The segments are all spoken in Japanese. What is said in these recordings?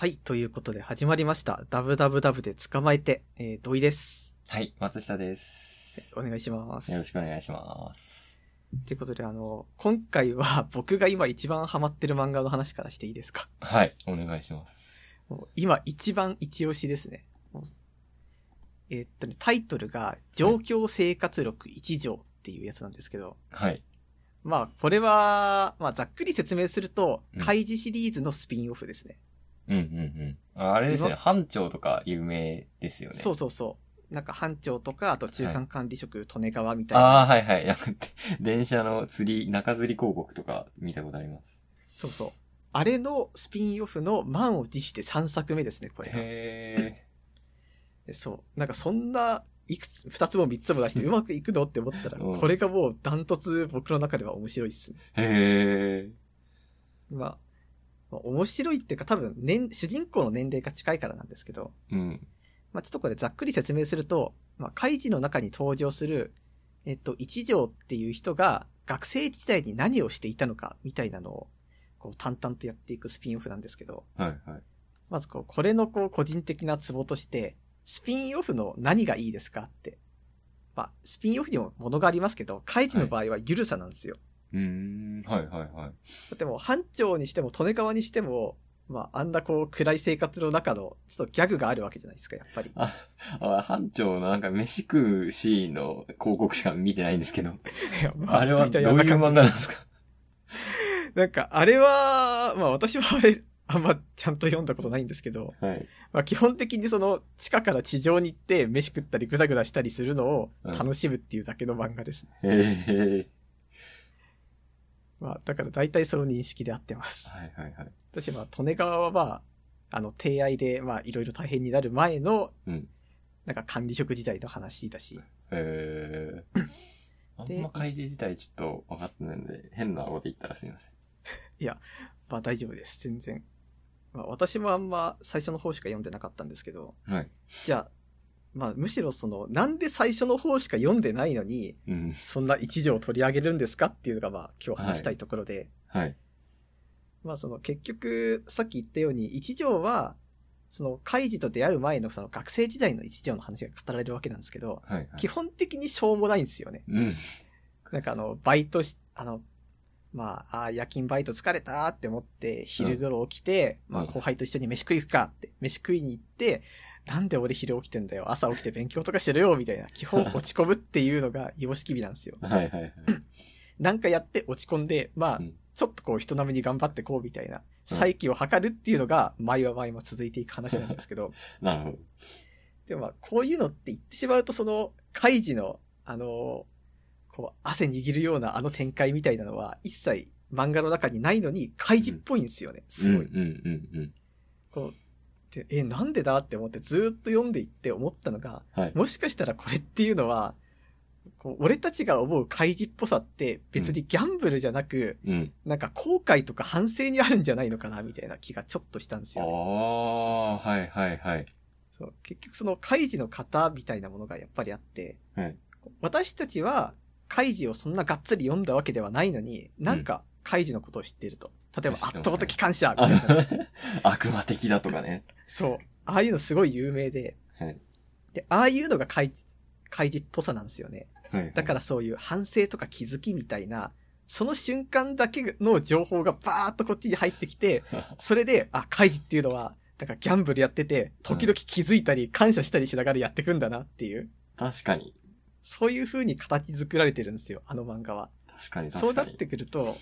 はい、ということで始まりました。ダブダブダブで捕まえて、えー、土井です。はい、松下です。お願いします。よろしくお願いします。ということで、あの、今回は 僕が今一番ハマってる漫画の話からしていいですか？はい、お願いします。今一番一押しですね。えーっとね、タイトルが、状況生活録一条っていうやつなんですけど、はい。まあ、これは、まあ、ざっくり説明するとう、ん開示シリーズのスピンオフですね。うんうんうん。ああれですね、今班長とか有名ですよね。そうそうそう。なんか班長とか、あと中間管理職、利根川みたいな。ああ、はいはい。なんか電車の釣り、中吊り広告とか見たことあります。そうそう。あれのスピンオフの満を持して3作目ですね、これが。へでそう。なんかそんな、いくつ、2つも3つも出してうまくいくのって思ったら、うんこれがもうダントツ僕の中では面白いですね。え。へえ。まあ、まあ面白いっていうか多分年、主人公の年齢が近いからなんですけど、うん。まあちょっとこれざっくり説明すると、まあ、カイジの中に登場する、えっと、一条っていう人が学生時代に何をしていたのかみたいなのを、こう淡々とやっていくスピンオフなんですけど、はいはい。まずこう、これのこう、個人的なツボとして、スピンオフの何がいいですかって。まあ、スピンオフにもものがありますけど、カイジの場合はゆるさなんですよ。うーん、はいはいはい。だってもう、班長にしても、利根川にしても、まあ、あんなこう、暗い生活の中の、ちょっとギャグがあるわけじゃないですか、やっぱり。あ、あ班長のなんか飯食うシーンの広告しか見てないんですけど、まあれはどういう漫画あんなんですか？じ なんか、あれは、まあ私はあれ、あんまちゃんと読んだことないんですけど、はい。まあ基本的にその、地下から地上に行って飯食ったりグダグダしたりするのを楽しむっていうだけの漫画ですね。へえ。まあ、だから大体その認識で合ってます。はいはいはい。私、まあ、利根川はまあ、あの、提愛で、まあ、いろいろ大変になる前の、うんなんか管理職時代の話だし、へえ。あんま開示自体ちょっと分かってないので、変なこと言ったらすみません。まあ大丈夫です、全然。まあ、私もあんま最初の方しか読んでなかったんですけど、はい。じゃあ、まあ、むしろその、なんで最初の方しか読んでないのに、うん。そんな一条を取り上げるんですかっていうのが、まあ、今日話したいところで、はい。まあその結局、さっき言ったように、一条は、その、カイジと出会う前のその学生時代の一条の話が語られるわけなんですけど、はい、はい。基本的にしょうもないんですよね。うん。なんかあの、バイトし、あの、まあ、あー夜勤バイト疲れたって思って、昼頃起きて、まあうん後輩と一緒に飯食い行くかって、飯食いに行って、なんで俺昼起きてんだよ、朝起きて勉強とかしてるよ、みたいな、基本落ち込むっていうのが様式美なんですよ。はいはいはい。なんかやって落ち込んで、まあ、うんちょっとこう人並みに頑張ってこうみたいな、再起を図るっていうのが、前は前も続いていく話なんですけど、なるほど。でもまあ、こういうのって言ってしまうと、その、カイジの、あの、こう、汗握るようなあの展開みたいなのは、一切漫画の中にないのに、カイジっぽいんですよね。すごい。うんうんうんこうでえ、なんでだ？って思ってずーっと読んでいって思ったのが、うん。はい。もしかしたらこれっていうのは、こう俺たちが思うカイジっぽさって別にギャンブルじゃなく、うん。なんか後悔とか反省にあるんじゃないのかなみたいな気がちょっとしたんですあよ、ね。あ、はいはいはい。そう結局そのカイジの型みたいなものがやっぱりあって、はい私たちはカイジをそんながっつり読んだわけではないのに、なんかカイジのことを知っていると。例えば圧倒的感謝みあたいな。悪魔的だとかね。そう。ああいうのすごい有名で、はい。で、ああいうのがカイジ、カイジっぽさなんですよね。はい。だからそういう反省とか気づきみたいな、その瞬間だけの情報がバーッとこっちに入ってきて、ら、それで、あ、カイジっていうのは、なんかギャンブルやってて、時々気づいたり感謝したりしながらやってくんだなっていう、確かに。そういう風に形作られてるんですよ、あの漫画は。確かにそう確かに。なってくると、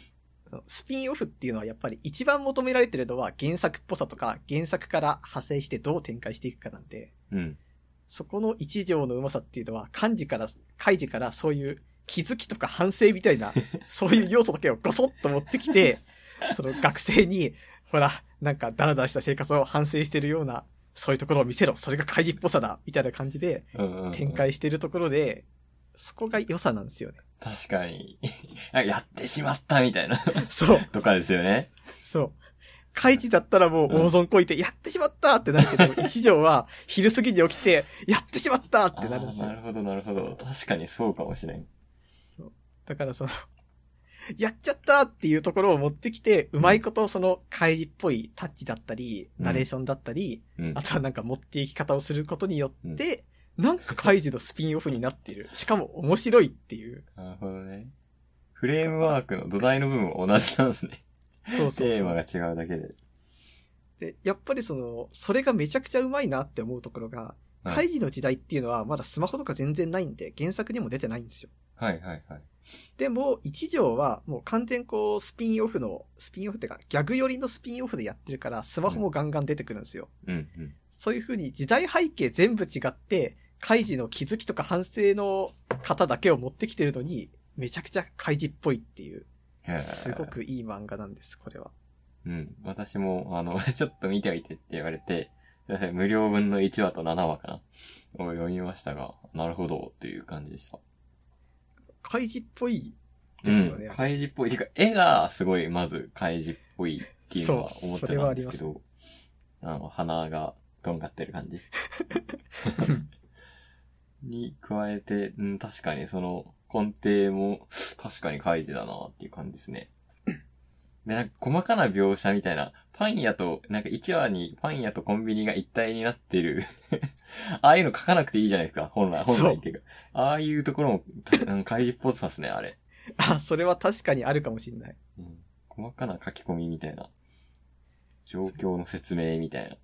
スピンオフっていうのはやっぱり一番求められてるのは原作っぽさとか原作から派生してどう展開していくかなんで、うん。そこの一条のうまさっていうのは漢字から、開示からそういう気づきとか反省みたいな、そういう要素だけをごそっと持ってきて、その学生に、ほら、なんかダラダラした生活を反省してるような、そういうところを見せろ、それが開示っぽさだ、みたいな感じで展。開してるところで、そこが良さなんですよね。確かに。やってしまったみたいな。そう、とかですよね。そう。開示だったらもう大損こいて、やってしまったってなるけど、一条は昼過ぎに起きて、やってしまったってなるんですよな。るほど、なるほど。確かにそうかもしれん。だからその、やっちゃったっていうところを持ってきて、うまいことその怪示っぽいタッチだったり、うんナレーションだったり、うんあ。とはなんか持っていき方をすることによって、なんか怪示のスピンオフになっている。しかも面白いっていう。なるほどね。フレームワークの土台の部分は同じなんですね。そうそうそう。テーマが違うだけで。で、やっぱりその、それがめちゃくちゃうまいなって思うところが、はい会議の時代っていうのはまだスマホとか全然ないんで、原作にも出てないんですよ。はいはいはい。でも、一条はもう完全こう、スピンオフの、スピンオフってか、ギャグ寄りのスピンオフでやってるから、スマホもガンガン出てくるんですよ。うんうん。そういう風に時代背景全部違って、カイジの気づきとか反省の方だけを持ってきてるのに、めちゃくちゃカイジっぽいっていう、すご。くいい漫画なんです、これは。うん。私も、あの、ちょっと見ておいてって言われて、無料分の1話と7話かなを読みましたが、なるほどっていう感じでした。カイジっぽいですよね。うん。カイジっぽい。てか、絵がすごい、まず、カイジっぽいっていうのは思ってたんですけど、あの、鼻がとんがってる感じ。に加えて、うん、確かにその根底も確かにカイジだなっていう感じですね。で、なんか細かな描写みたいな、パン屋と、なんか1話にパン屋とコンビニが一体になってる ああいうの書かなくていいじゃないですか、本来、本来っていうか。ああいうところも、うんカイジっぽさっすね、あれ。あ、それは確かにあるかもしんない。うん、細かな書き込みみたいな。状況の説明みたいな。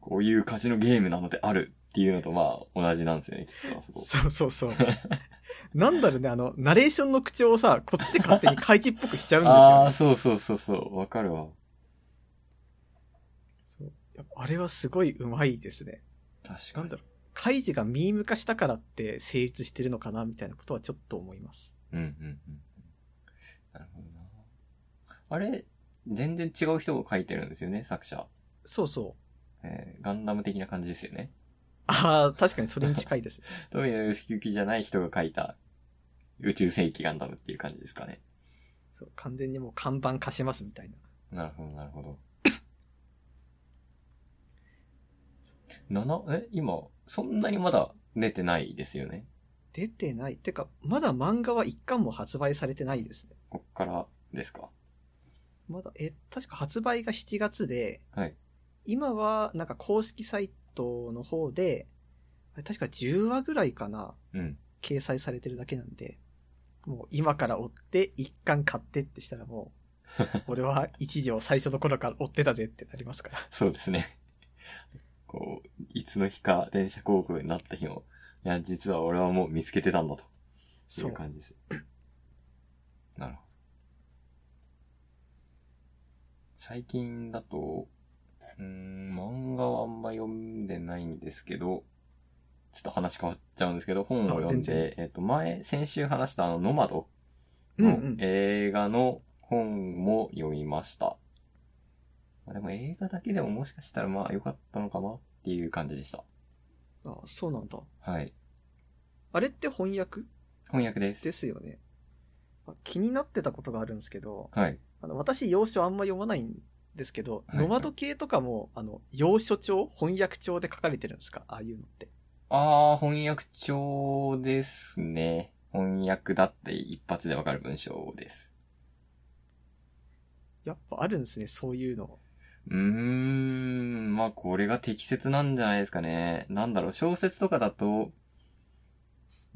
こういうカジノゲームなのであるっていうのとまあ同じなんですよね、きっとあそこ。そうそうそう。なんだろうね、あの、ナレーションの口調をさ、こっちで勝手にカイジっぽくしちゃうんですああ、よね。そうそうそうそう、わかるわ。そうあれはすごい上手いですね。確かに。なんだろう。カイジがミーム化したからって成立してるのかなみたいなことはちょっと思います。うんうんうんうん。なるほどな。あれ、全然違う人が書いてるんですよね、作者。そうそう。えーガンダム的な感じですよね。ああ、確かにそれに近いです。富野由悠季じゃない人が書いた宇宙世紀ガンダムっていう感じですかね。そう、完全にもう看板貸しますみたいな。なるほど、なるほど。七え今、そんなにまだ出てないですよね？出てない。てか、まだ漫画は一巻も発売されてないですね。こっからですか？まだ、え、確か発売が7月で、はい。今はなんか公式サイトの方で、確か10話ぐらいかな、うん。掲載されてるだけなんで、もう今から追って一巻買ってってしたらもう、俺は一条最初の頃から追ってたぜってなりますから。そうですね。こう、いつの日か電車広告になった日も、いや、実は俺はもう見つけてたんだと。いそうう。感じです。なるほど。最近だと、うーん、漫画はあんま読んでないんですけど、ちょっと話変わっちゃうんですけど、本を読んで、えっ、と、前、先週話したあの、ノマドのうんうん。映画の本も読みました。まあでも映画だけでももしかしたらまあ良かったのかなっていう感じでした。あ、そうなんだ。はい。あれって翻訳？翻訳です。ですよね。あ気になってたことがあるんですけど、はい。あの、私、要所あんま読まないんですけど、はいノマド系とかも、あの、要所帳翻訳帳で書かれてるんですか？ああいうのって。ああ、翻訳帳ですね。翻訳だって一発でわかる文章です。やっぱあるんですね、そういうの。うーん、まあこれが適切なんじゃないですかね。なんだろう、小説とかだと、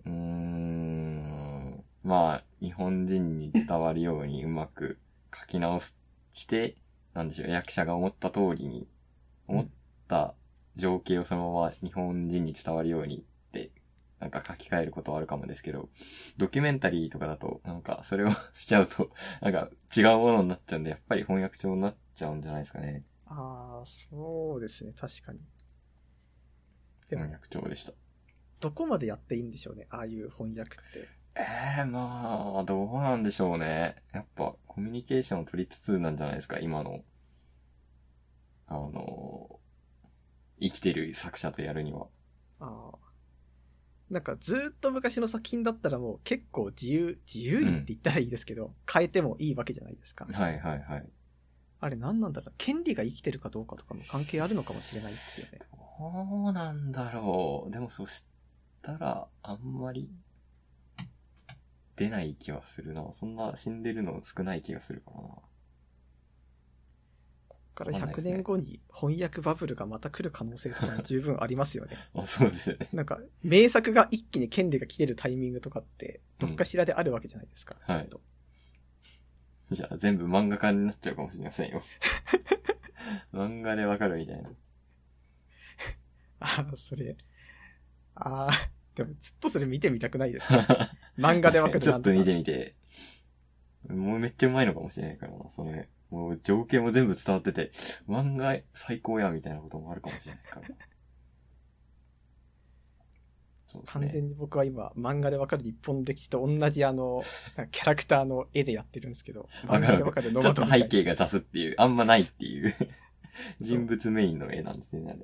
うーん、まあ日本人に伝わるようにうまく書き直して、なんでしょう、役者が思った通りに、思った情景をそのまま日本人に伝わるようにって、なんか書き換えることはあるかもですけど、ドキュメンタリーとかだと、なんかそれをしちゃうと、なんか違うものになっちゃうんで、やっぱり翻訳帳になっちゃうんじゃないですかね。ああ、そうですね、確かに。翻訳帳でした。どこまでやっていいんでしょうね、ああいう翻訳って。ええまあ、どうなんでしょうね。やっぱ、コミュニケーションを取りつつなんじゃないですか、今の、あの、生きてる作者とやるには。ああ。なんかずーっと昔の作品だったらもう結構自由、自由にって言ったらいいですけど、変えてもいいわけじゃないですか。はいはいはい。あれ何なんだろう権利が生きてるかどうかとかも関係あるのかもしれないですよね。どうなんだろう。でもそしたら、あんまり、出ない気はするな。そんな死んでるの少ない気がするからな。こっから100わかんないですね年後に翻訳バブルがまた来る可能性とかも十分ありますよね。あ、そうですよね。なんか、名作が一気に権利が切れるタイミングとかって、どっかしらであるわけじゃないですか。はいきっとじゃあ全部漫画家になっちゃうかもしれませんよ。漫画でわかるみたいな。ああ、それ。ああ、でもずっとそれ見てみたくないですね。漫画でわかる ちょっと見てみみて。もうめっちゃうまいのかもしれないからな、それ。もう情景も全部伝わってて、漫画最高や、みたいなこともあるかもしれないから。そうです完ね。全に僕は今、漫画でわかる日本の歴史と同じあの、キャラクターの絵でやってるんですけど、漫画でわかるノちょっとマドみたいな背景が雑っていう、あんまないっていう、人物メインの絵なんですね、あれ。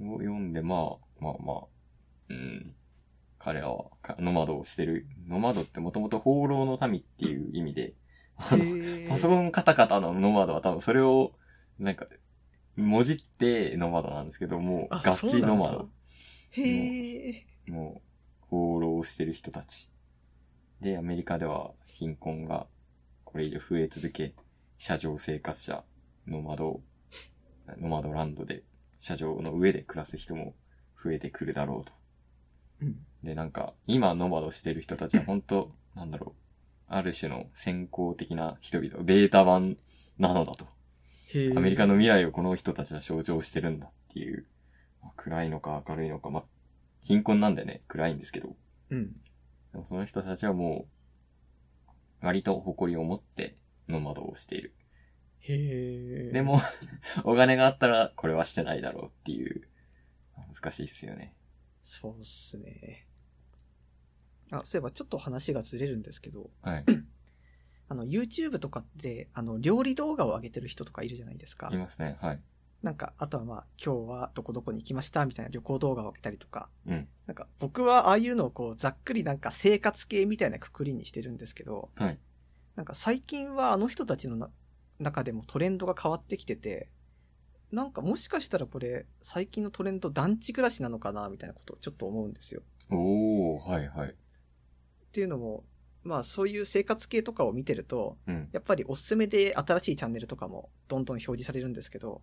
を読んで、まあ、まあまあ、うん。彼らは、かノマドをしてる。ノマドってもともと放浪の民っていう意味で、パソコンカタカタのノマドは多分それを、なんか、文字ってノマドなんですけど、もうあガチノマド。へえ。もう、放浪してる人たち。で、アメリカでは貧困がこれ以上増え続け、車上生活者、ノマド、ノマドランドで、車上の上で暮らす人も増えてくるだろうと。うん。で、なんか、今ノマドしてる人たちは本当なんだろう、ある種の先行的な人々、ベータ版なのだと。アメリカの未来をこの人たちは象徴してるんだっていう、まあ暗いのか明るいのか、まあ、貧困なんでね、暗いんですけど、うん。でもその人たちはもう、割と誇りを持ってノマドをしている。へえ。で、も、お金があったらこれはしてないだろうっていう、難しいっすよね。そうっすね。あ、そういえばちょっと話がずれるんですけど、はい。あの、YouTube とかって、あの、料理動画を上げてる人とかいるじゃないですかい。ますね。はい。なんか、あとはまあ、今日はどこどこに行きましたみたいな旅行動画を上げたりとか。うん。なんか、僕はああいうのをこう、ざっくりなんか生活系みたいなくくりにしてるんですけど、はい。なんか最近はあの人たちのな中でもトレンドが変わってきてて、なんかもしかしたらこれ、最近のトレンド団地暮らしなのかなみたいなことをちょっと思うんですよ。おー、はいはい。っていうのも、まあそういう生活系とかを見てると、うん。やっぱりおすすめで新しいチャンネルとかもどんどん表示されるんですけど、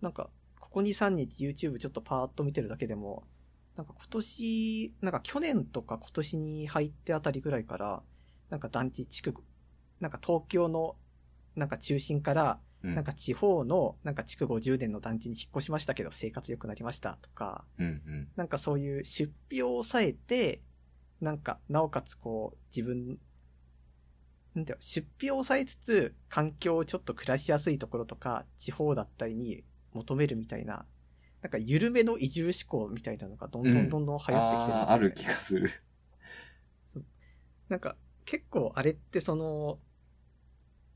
なんか、ここ2、3日 YouTube ちょっとパーッと見てるだけでも、なんか今年、なんか去年とか今年に入ってあたりぐらいから、なんか団地地区、なんか東京のなんか中心から、うん。なんか地方のなんか築50年の団地に引っ越しましたけど生活良くなりましたとか、うんうん。なんかそういう出費を抑えて、なんか、なおかつこう、自分、なんだよ、出費を抑えつつ、環境をちょっと暮らしやすいところとか、地方だったりに求めるみたいな、なんか緩めの移住志向みたいなのがどんどんどんどん流行ってきてるんですよ、ねあーある気がする。なんか、結構あれってその、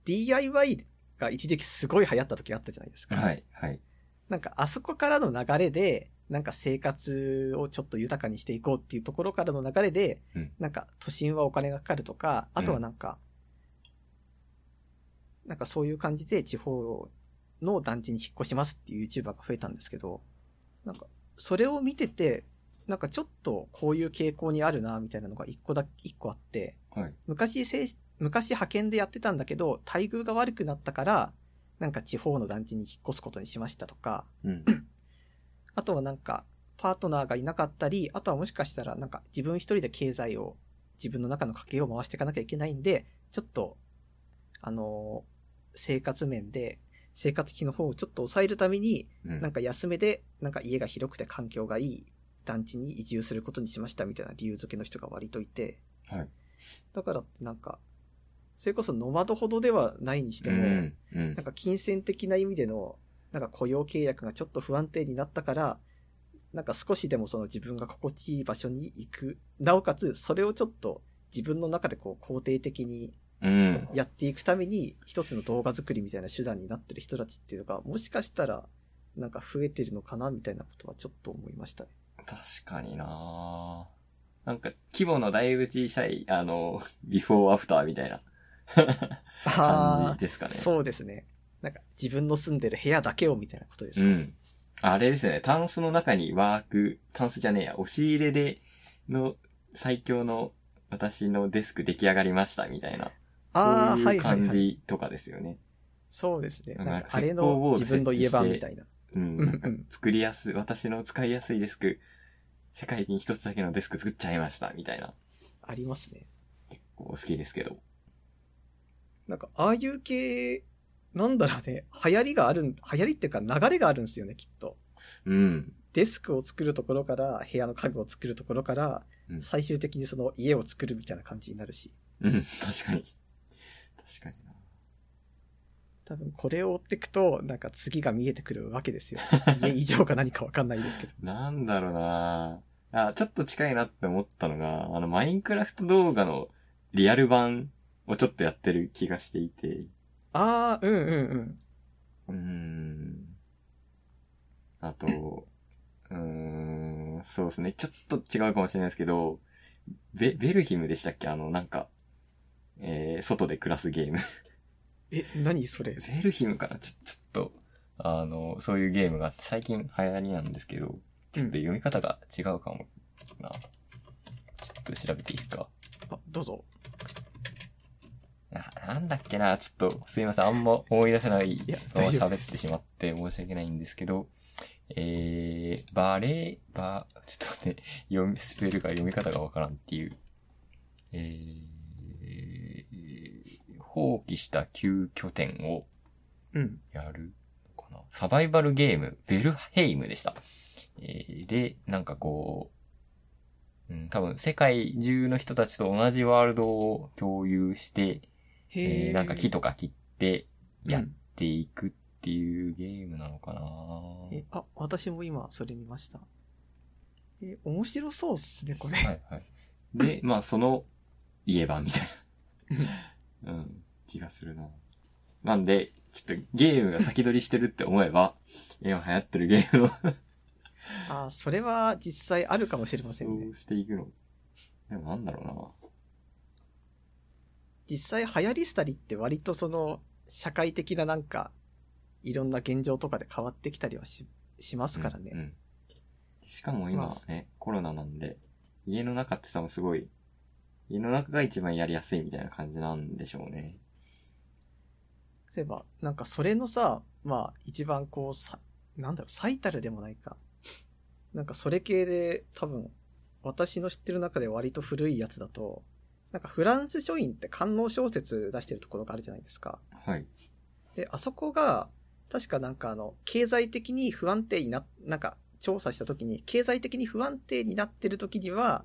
DIY が一時期すごい流行った時あったじゃないですか。はい、はい。なんかあそこからの流れで、なんか生活をちょっと豊かにしていこうっていうところからの流れで、うんなんか都心はお金がかかるとか、あとはなんか、なんかそういう感じで地方の団地に引っ越しますっていう YouTuber が増えたんですけど、なんかそれを見てて、なんかちょっとこういう傾向にあるなみたいなのが一個だ、一個あって、はい。昔せい、昔派遣でやってたんだけど、待遇が悪くなったから、なんか地方の団地に引っ越すことにしましたとか、うん。あとはなんか、パートナーがいなかったり、あとはもしかしたらなんか自分一人で経済を、自分の中の家計を回していかなきゃいけないんで、ちょっと、あのー生活面で、生活費の方をちょっと抑えるために、うん。なんか安めで、なんか家が広くて環境がいい団地に移住することにしましたみたいな理由付けの人が割といて、はい。だからってなんか、それこそノマドほどではないにしても、うん。うんなんか金銭的な意味での、なんか雇用契約がちょっと不安定になったから、なんか少しでもその自分が心地いい場所に行く。なおかつ、それをちょっと自分の中でこう肯定的にうん。やっていくために、一つの動画作りみたいな手段になってる人たちっていうのが、もしかしたら、なんか増えてるのかなみたいなことはちょっと思いましたね。確かにななんか、規模のだいぶ小さい、あの、ビフォーアフターみたいな感じですかね。そうですね。なんか自分の住んでる部屋だけをみたいなことですか、うん。あれですね、タンスの中にワーク、タンスじゃねえや、押し入れで、の最強の私のデスク出来上がりましたみたいな。ああ、はい感はい。じとかですよね。そうですね。なんかあれの自分の家版みたいな。うん。うんなんか作りやすい、私の使いやすいデスク、世界に一つだけのデスク作っちゃいましたみたいな。ありますね。こう好きですけど。なんか、ああいう系、なんだろうね、流行りがあるん、流行りっていうか流れがあるんですよね、きっと。うん。デスクを作るところから、部屋の家具を作るところからう、ん最終的にその家を作るみたいな感じになるし。うん、確かに。確かにな。多分これを追っていくと、なんか次が見えてくるわけですよ。家以上か何かわかんないですけど。なんだろうなあ、ちょっと近いなって思ったのが、あの、マインクラフト動画のリアル版をちょっとやってる気がしていて、ああ、うんうんうん。うーん。あと、うーん、そうですね。ちょっと違うかもしれないですけど、ベ、ベルヒムでしたっけ？あの、なんか、えー、外で暮らすゲーム。え、何それ？ベルヒムかな？ちょ、ちょっと、あの、そういうゲームが最近流行りなんですけど、ちょっと読み方が違うかもな。ちょっと調べていいか。あ、どうぞ。な、なんだっけな、ちょっと、すいません、あんま思い出せない、やそのまま大丈夫です喋ってしまって申し訳ないんですけど、えー、バレー、バ、ちょっと待って、読み、スペルが読み方がわからんっていう、えー、放棄した旧拠点をうん。やるのかなサバイバルゲーム、ベルヘイムでした。えーで、なんかこう、うん、多分世界中の人たちと同じワールドを共有して、へえ。えーなんか木とか切ってやっうんていくっていうゲームなのかな、え、あ、私も今それ見ました。え、面白そうっすね、これ。はいはい。で、まあその家版みたいな、うん、気がするな。なんで、ちょっとゲームが先取りしてるって思えば、今流行ってるゲームのあ、それは実際あるかもしれませんねど。うしていくのでもなんだろうな。実際流行りしたりって割とその、社会的ななんか、いろんな現状とかで変わってきたりはし、しますからね。うんうんしかも今まね、コロナなんで、家の中って多分すごい、家の中が一番やりやすいみたいな感じなんでしょうね。そういえば、なんかそれのさ、まあ一番こうさ、なんだろう、最たるでもないか。なんかそれ系で多分、私の知ってる中で割と古いやつだと、なんかフランス書院って官能小説出してるところがあるじゃないですか。はい。で、あそこが、確かなんかあの、経済的に不安定にな、なんか調査した時に、経済的に不安定になってる時には、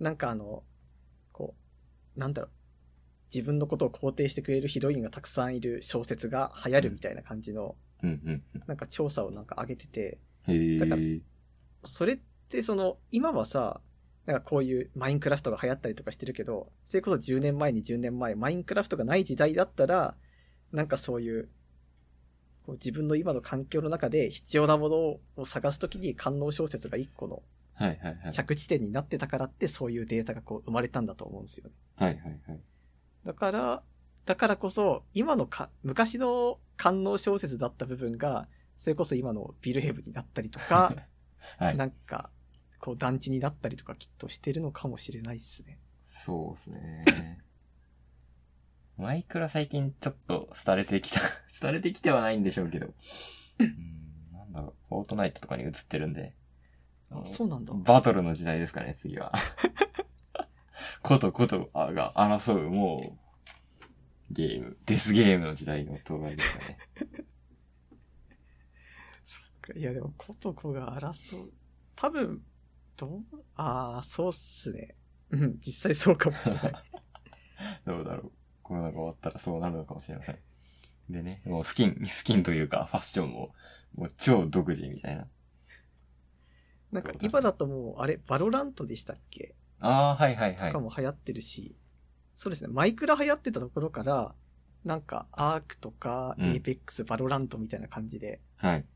なんかあの、こう、なんだろう、自分のことを肯定してくれるヒロインがたくさんいる小説が流行るみたいな感じの。なんか調査をなんか上げてて、へだからえ。それってその、今はさ、なんかこういうマインクラフトが流行ったりとかしてるけど、それこそ10年前に10年前、マインクラフトがない時代だったら、なんかそういう、こう自分の今の環境の中で必要なものを探すときに官能小説が一個の。着地点になってたからってそういうデータがこう生まれたんだと思うんですよね。はいはいはい。だから、だからこそ、今のか、昔の官能小説だった部分が、それこそ今のビルヘブになったりとか、はい。なんか、こう団地になったりとかきっとしてるのかもしれないですね。そうですね。マイクラ最近ちょっと廃れてきた。廃れてきてはないんでしょうけど。うん、なんだろう、フォートナイトとかに映ってるんで。あ、そうなんだ。バトルの時代ですかね、次は。ことことが争う、もう、ゲーム、デスゲームの時代の到来ですかね。そっか。いやでも、コトコが争う。多分、どうああ、そうっすね。うん、実際そうかもしれない。どうだろう。コロナが終わったらそうなるのかもしれません。でね、もうスキン、スキンというかファッションも、もう超独自みたいな。なんか今だともう、あれ、バロラントでしたっけ？ああ、はいはいはいとか。も流行ってるし、そうですね、マイクラ流行ってたところから、なんか、アークとか、うんエイペックス、バロラントみたいな感じで、はい。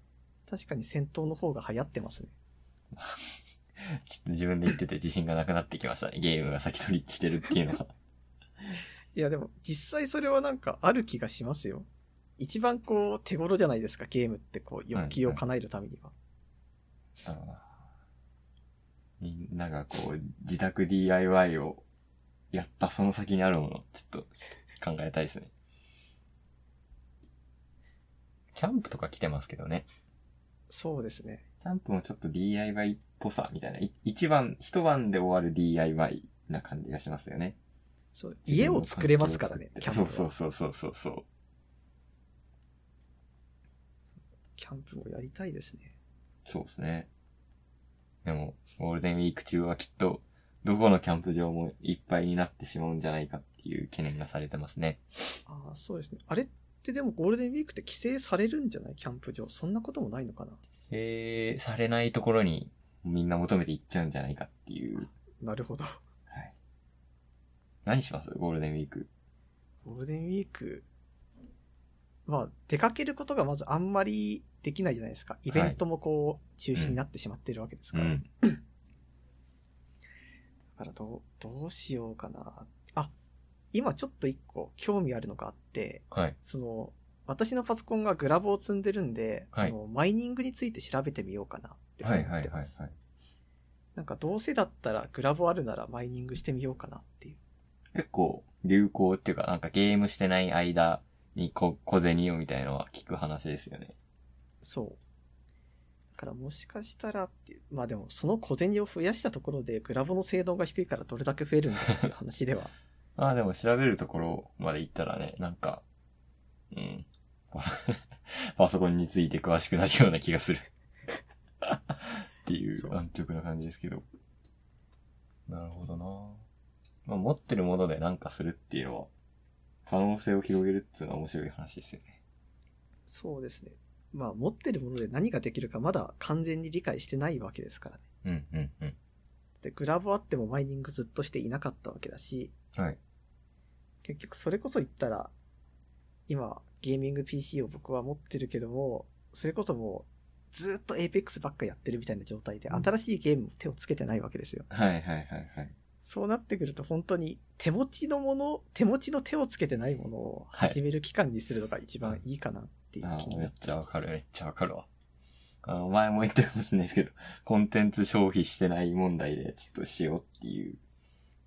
確かに戦闘の方が流行ってますね。ちょっと自分で言ってて自信がなくなってきましたね。ゲームが先取りしてるっていうのは。いやでも、実際それはなんかある気がしますよ。一番こう、手頃じゃないですか、ゲームってこう、欲求を叶えるためには。なるほどな。みんながこう、自宅 DIY をやったその先にあるもの、ちょっと考えたいですね。キャンプとか来てますけどね。そうですね。キャンプもちょっと DIY っぽさみたいな。い一晩、一晩で終わる DIY な感じがしますよね。そう家を作れますからね、キャンプは。そうそうそうそうそう。キャンプもやりたいですね。そうですね。でも、ゴールデンウィーク中はきっと、どこのキャンプ場もいっぱいになってしまうんじゃないかっていう懸念がされてますね。ああ、そうですね。あれってでもゴールデンウィークって規制されるんじゃない？キャンプ場。そんなこともないのかな？規制されないところにみんな求めていっちゃうんじゃないかっていう。なるほど。はい。何します？ゴールデンウィーク。ゴールデンウィーク、まあ、出かけることがまずあんまりできないじゃないですか。イベントもこう、中止になってしまってるわけですから。うん。だからどう、どうしようかな。あ、今ちょっと一個興味あるのがあって、はい。その、私のパソコンがグラボを積んでるんで、はいあのマイニングについて調べてみようかなって思ってます。はい。なんかどうせだったらグラボあるならマイニングしてみようかなっていう。結構流行っていうか、なんかゲームしてない間にこ小銭をみたいのは聞く話ですよね。そう。だからもしかしたらっていう、まあでもその小銭を増やしたところでグラボの性能が低いからどれだけ増えるんだっていう話では。ああ、でも調べるところまで行ったらね、なんか、うん。パソコンについて詳しくなるような気がする。っていう安直な感じですけど。なるほどなまあ、持ってるもので何かするっていうのは、可能性を広げるっていうのは面白い話ですよね。そうですね。まあ持ってるもので何ができるかまだ完全に理解してないわけですからね。うん、うん、うん。で、グラボあってもマイニングずっとしていなかったわけだし、はい。結局それこそ言ったら、今、ゲーミング PC を僕は持ってるけども、それこそもう、ずっと Apex ばっかやってるみたいな状態で、うん新しいゲームも手をつけてないわけですよ。はい、はい、はい、はい。そうなってくると本当に手持ちのもの、手持ちの手をつけてないものを始める期間にするのが一番いいかなっていう気になってちゃわかる、めっちゃわかるわ。あの、前も言ったかもしれないですけど、コンテンツ消費してない問題でちょっとしようっていう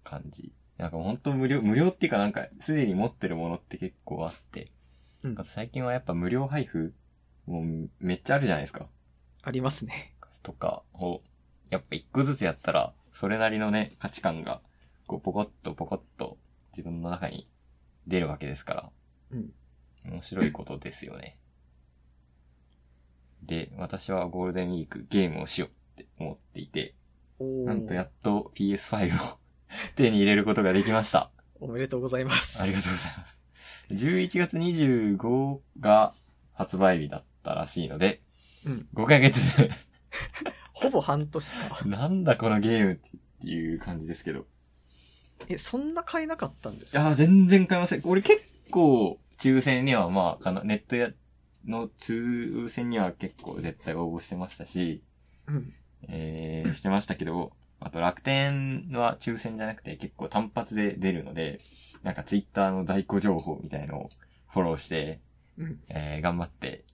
感じ。なんか本当無料、無料っていうかなんか、すでに持ってるものって結構あって、うんあと最近はやっぱ無料配布もうめっちゃあるじゃないですか。ありますね。とかを、やっぱ一個ずつやったら、それなりのね、価値観が、こう、ポコッとポコッと自分の中に出るわけですから、うん。面白いことですよね。で、私はゴールデンウィークゲームをしようって思っていて、なんとやっと PS5 を 手に入れることができました。おめでとうございます。ありがとうございます。11月25が発売日だったらしいので、うん。5ヶ月、ほぼ半年か。なんだこのゲームっていう感じですけど。え、そんな買えなかったんですいかやー、全然買いません。俺結構、抽選にはまあ、かな、ネットや、の抽選には結構絶対応募してましたし、うん。えー、してましたけど、あと楽天は抽選じゃなくて結構単発で出るので、なんかツイッターの在庫情報みたいのをフォローして、うん。えー、頑張って、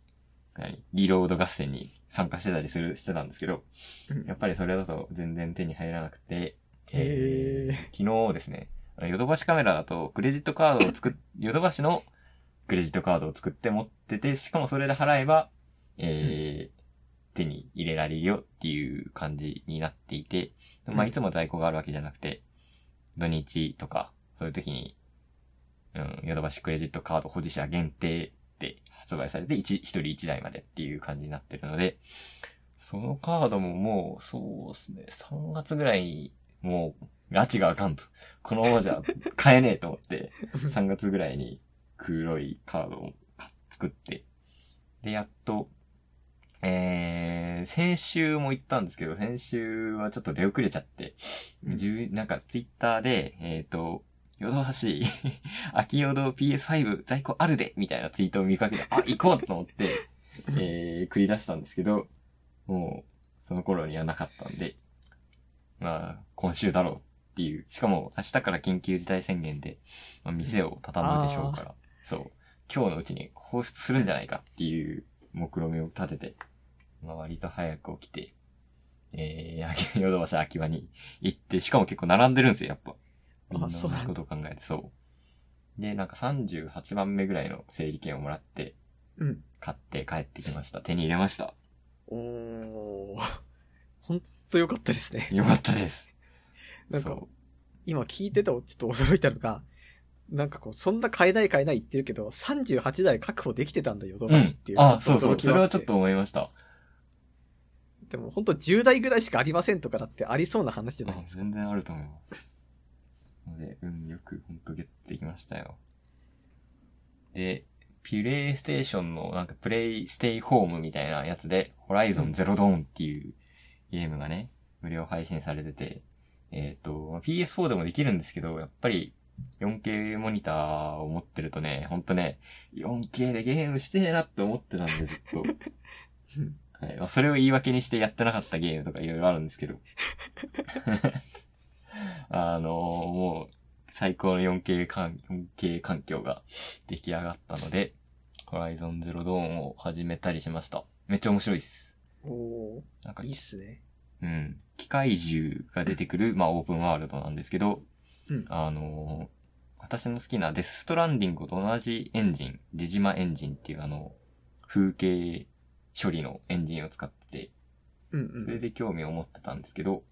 何リロード合戦に参加してたりする、してたんですけど、うん。やっぱりそれだと全然手に入らなくて、へー。昨日ですね、ヨドバシカメラだとクレジットカードを作っ、ヨドバシのクレジットカードを作って持ってて、しかもそれで払えば、えー手に入れられるよっていう感じになっていて、まあ、うんいつも在庫があるわけじゃなくて、土日とか、そういう時に、うん、ヨドバシクレジットカード保持者限定で発売されて、一一人一台までっていう感じになってるので、そのカードももう、そうですね、3月ぐらい、もう、拉致があかんと。このままじゃ買えねえと思って、3月ぐらいに黒いカードを作って、で、やっと、えー、先週も行ったんですけど、先週はちょっと出遅れちゃって、なんかツイッターで、えっ、と、ヨドバシ、秋ヨド PS5 在庫あるでみたいなツイートを見かけて、あ、行こうと思って、えー、繰り出したんですけど、もう、その頃にはなかったんで、まあ、今週だろうっていう。しかも、明日から緊急事態宣言で、まあ、店を畳むでしょうから、そう。今日のうちに放出するんじゃないかっていう目論見みを立てて、まあ、割と早く起きて、えー、ヨドバシ秋葉に行って、しかも結構並んでるんですよ、やっぱ。みんなことを考えて、そう。で、なんか38番目ぐらいの整理券をもらって、うん。買って帰ってきました。手に入れました。おー。ほんとよかったですね。よかったです。なんかそ、今聞いてたちょっと驚いたのが、なんかこう、そんな買えない買えない言ってるけど、38台確保できてたんだよ、ヨドう。うんバシっていう。あ、そうそう。それはちょっと思いました。でも本当10台ぐらいしかありませんとかだってありそうな話じゃないあですか。全然あると思います。ので、運よくほんとゲットできましたよ。で、プレイステーションのなんかプレイステイホームみたいなやつで、ホライゾンゼロドーンっていうゲームがね、無料配信されてて、えっ、と、PS4 でもできるんですけど、やっぱり 4K モニターを持ってるとね、ほんとね、4K でゲームしてえなって思ってたんで、ずっと。うんはい。まあ、それを言い訳にしてやってなかったゲームとかいろいろあるんですけど。あのもう、最高の 4K 環 4K 環境が出来上がったので、ホライゾンゼロドーンを始めたりしました。めっちゃ面白いっす。おなんかー、いいっすね。うん。機械獣が出てくる、まあオープンワールドなんですけど、うんあのー私の好きなデスストランディングと同じエンジン、デジマエンジンっていうあの、風景処理のエンジンを使ってて、うんうん。それで興味を持ってたんですけど、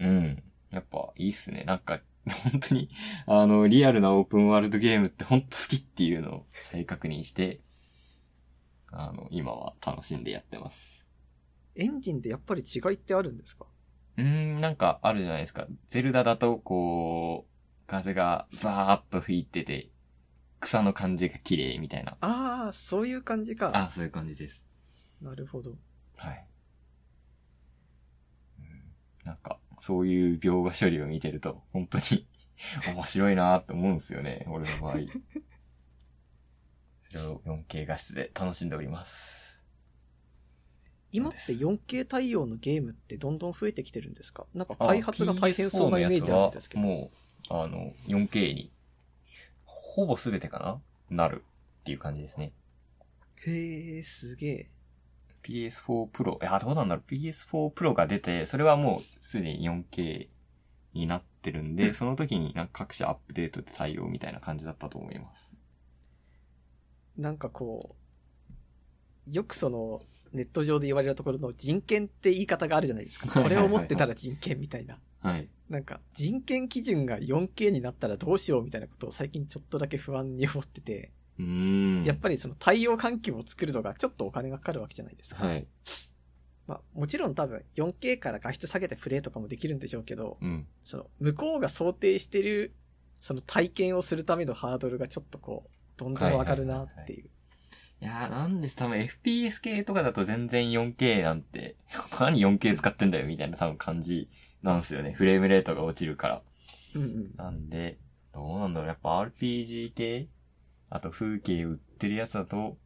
うん。やっぱいいっすね。なんか、本当に、あの、リアルなオープンワールドゲームって本当好きっていうのを再確認して、あの、今は楽しんでやってます。エンジンでやっぱり違いってあるんですか？うーん、なんかあるじゃないですか。ゼルダだと、こう、風がバーっと吹いてて、草の感じが綺麗みたいな。ああ、そういう感じか。あ、そういう感じです。なるほど。はい。うんなんか、そういう描画処理を見てると、本当に 面白いなって思うんですよね、俺の場合。それを 4K 画質で楽しんでおります。今って 4K 対応のゲームってどんどん増えてきてるんですか？なんか開発が大変そうなイメージあるんですけど。もう、あの、4K に、ほぼ全てかな？なるっていう感じですね。へえ、すげえ。PS4 Pro、いや、どうなんだろう ?PS4 Pro が出て、それはもうすでに 4K になってるんで、その時になんか各社アップデートで対応みたいな感じだったと思います。なんかこう、よくその、ネット上で言われるところの人権って言い方があるじゃないですか。これを持ってたら人権みたいな。はい。なんか人権基準が 4K になったらどうしようみたいなことを最近ちょっとだけ不安に思ってて、うーん。やっぱりその対応環境を作るのがちょっとお金がかかるわけじゃないですか。はい。まあもちろん多分 4K から画質下げてプレイとかもできるんでしょうけど、うん。その向こうが想定してるその体験をするためのハードルがちょっとこう、どんどん上がるなっていう。いやー、なんでし、多分 FPS 系とかだと全然 4K なんて、何 4K 使ってんだよみたいな多分感じなんですよね。フレームレートが落ちるから。うんうん。なんで、どうなんだろう。やっぱ RPG 系？あと風景売ってるやつだと、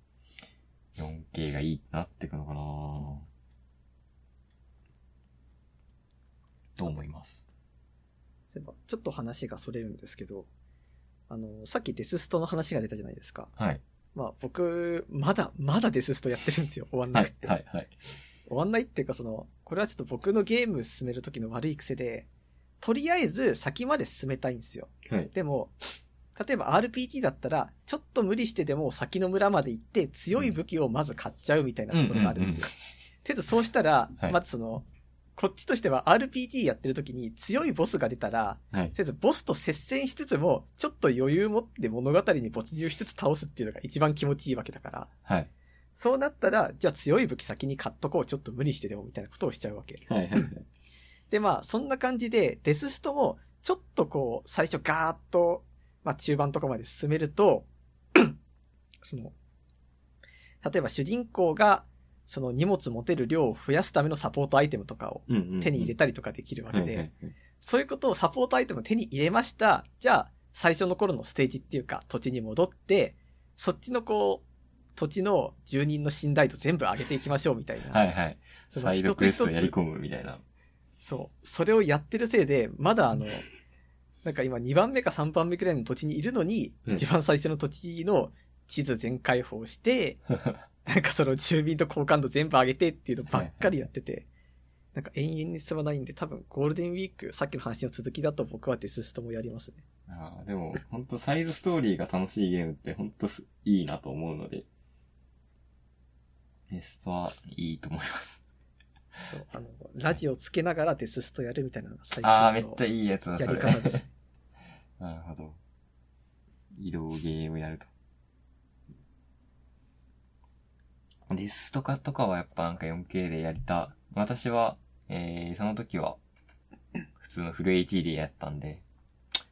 4K がいいってなってくのかなと思います。そういえばちょっと話がそれるんですけど、あの、さっきデスストの話が出たじゃないですか。はい。まあ僕、まだ、まだデスストやってるんですよ。終わんはないくて。はい、はい。終わんないっていうかその、これはちょっと僕のゲーム進める時の悪い癖で、とりあえず先まで進めたいんですよ。はい。でも、例えば RPG だったら、ちょっと無理してでも先の村まで行って強い武器をまず買っちゃうみたいなところがあるんですよ。けどそうしたら、はいまずその、こっちとしては RPG やってる時に強いボスが出たら、はいとり。あえずボスと接戦しつつも、ちょっと余裕持って物語に没入しつつ倒すっていうのが一番気持ちいいわけだから、はい。そうなったら、じゃあ強い武器先に買っとこう、ちょっと無理してでもみたいなことをしちゃうわけ。はい。はい。で、まあ、そんな感じで、デスストも、ちょっとこう、最初ガーッと、まあ、中盤とかまで進めると、その、例えば主人公が、その荷物持てる量を増やすためのサポートアイテムとかを手に入れたりとかできるわけで、はいはいはいそういうことをサポートアイテムを手に入れました。じゃあ、最初の頃のステージっていうか、土地に戻って、そっちのこう、土地の住人の信頼度全部上げていきましょうみたいな。はいはい。その一つ一クエストやりつ、込むみたいな。そう。それをやってるせいで、まだあの、なんか今2番目か3番目くらいの土地にいるのに、うん一番最初の土地の地図全開放して、なんかその住民と好感度全部上げてっていうのばっかりやってて、なんか永遠に進まないんで、多分ゴールデンウィーク、さっきの話の続きだと僕はデスストもやりますね。ああ、でも、ほんとサイズストーリーが楽しいゲームってほんとすいいなと思うので、テストはいいと思います。そう、あの、ラジオつけながらデスストやるみたいなのが最ああ、め近のっちゃいいやつだ、そやれ。り方ですね。なるほど。移動ゲームやると。デスとかとかはやっぱなんか 4K でやりた。私は、えー、その時は、普通のフル HD でやったんで、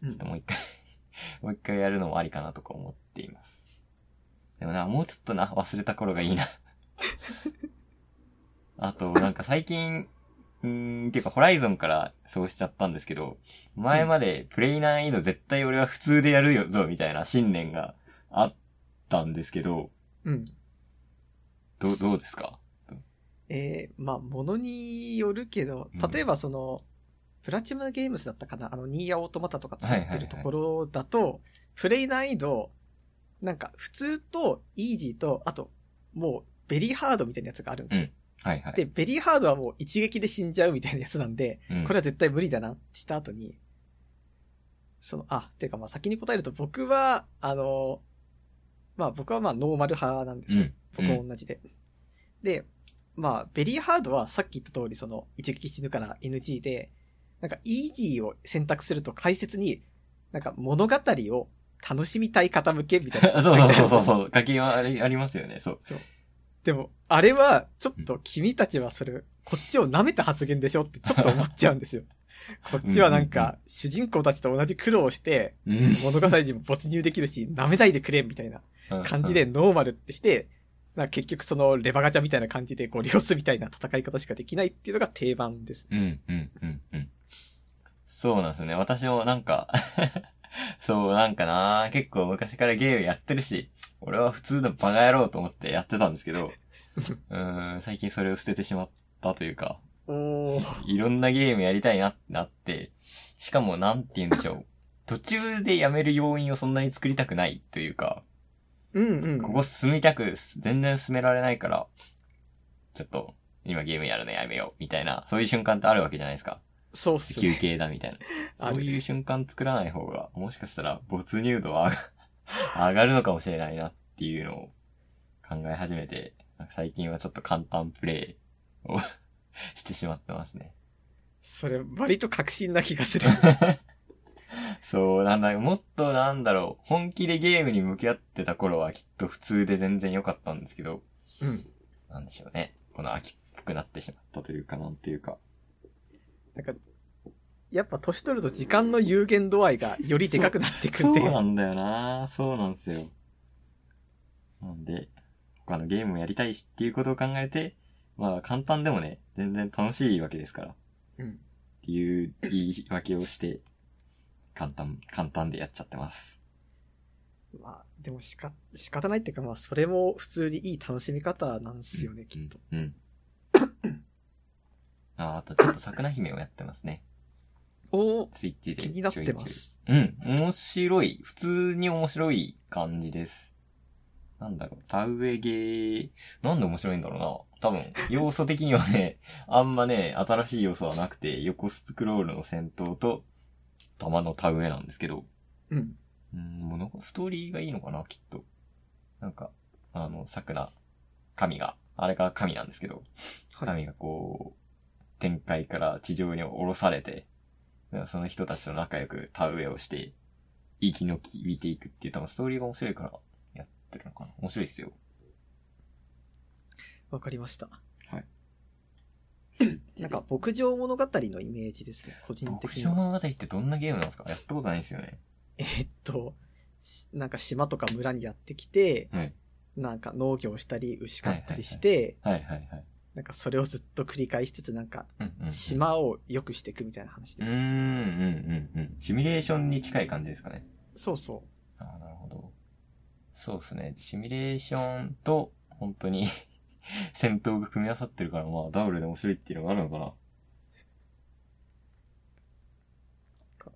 うんちょっともう一回 もう一回やるのもありかなとか思っています。でもな、もうちょっとな、忘れた頃がいいな。あと、なんか最近、うーん、ていうか、ホライゾンからそうしちゃったんですけど、前までプレイ難易度絶対俺は普通でやるよぞ、みたいな信念があったんですけど、うん。どう、どうですか？えー、まあ、ものによるけどうん、例えばその、プラチナムゲームズだったかな？あの、ニーヤオートマタとか使ってるところだと、プレイ難易度、なんか、普通と、イージーと、あと、もう、ベリーハードみたいなやつがあるんですよ。はいはい。で、ベリーハードはもう一撃で死んじゃうみたいなやつなんで、うんこれは絶対無理だなってした後に、その、あ、ていうかまあ先に答えると僕は、あの、まあ僕はまあノーマル派なんですよ。うん僕も同じで。で、まあベリーハードはさっき言った通りその一撃死ぬから NG で、なんかイージーを選択すると解説に、なんか物語を楽しみたい方向けみたいな。そうそうそうそうう。そう。書きはありありますよね、そう。そう。でも、あれは、ちょっと君たちはそれ、こっちを舐めた発言でしょってちょっと思っちゃうんですよ。こっちはなんか、主人公たちと同じ苦労をして、うん物語にも没入できるし、舐めないでくれみたいな感じで、ノーマルってして、な結局そのレバガチャみたいな感じでゴリ押すみたいな戦い方しかできないっていうのが定番です。うん、うん、うん、うん。そうなんですね。私もなんか、そう、なんかな結構昔からゲームやってるし、俺は普通のバカ野郎と思ってやってたんですけど、うーん、最近それを捨ててしまったというか。いろんなゲームやりたいなってなって、しかもなんて言うんでしょう。途中でやめる要因をそんなに作りたくないというか、うんうん。ここ進みたく、全然進められないから、ちょっと、今ゲームやるのやめよう、みたいな、そういう瞬間ってあるわけじゃないですか。そうっす休ね。憩だみたいな。そういう瞬間作らない方が、もしかしたら没入度は上が 上がるのかもしれないなっていうのを考え始めて、最近はちょっと簡単プレイを してしまってますね。それ、割と確信な気がする。そう、なんだ、もっとなんだろう、本気でゲームに向き合ってた頃はきっと普通で全然良かったんですけど、うん。なんでしょうね。この秋っぽくなってしまったというか、なんていうか。なんか、やっぱ年取ると時間の有限度合いがよりでかくなってくそんで。うなんだよなそうなんですよ。なんで、他のゲームをやりたいしっていうことを考えて、まあ簡単でもね、全然楽しいわけですから。っうん。ていう言い訳をして、簡単、簡単でやっちゃってます。まあ、でもしか、仕方ないっていうかまあ、それも普通にいい楽しみ方なんですよね、きっと。うん。うん。あ、あとちょっと桜姫をやってますね。おースイッチで。気になってます。うん。面白い。普通に面白い感じです。なんだろう。田植えゲー、なんで面白いんだろうな。多分、要素的にはね、あんまね、新しい要素はなくて、横スクロールの戦闘と、弾の田植えなんですけど、うん。うん、もうなんかストーリーがいいのかな、きっと。なんか、あの、桜、神が、あれが神なんですけど、はい。神がこう、天界から地上に降ろされて、その人たちと仲良く田植えをして、生きのき見ていくっていう多分ストーリーが面白いからやってるのかな。面白いっすよ。わかりました。はい。なんか、牧場物語のイメージですね、個人的牧場には。物語ってどんなゲームなんですか？やったことないんですよね。えーっと、しなんか島とか村にやってきて、はい。なんか農業したり牛飼ったりして、はいはいはい。なんかそれをずっと繰り返しつつ、なんか。島を良くしていくみたいな話です。うーん、うん、うん、うん。シミュレーションに近い感じですかね。そうそああ、なるほど。そうですね。シミュレーションと、本当に、戦闘が組み合わさってるから、まあ、ダブルで面白いっていうのがあるのかな。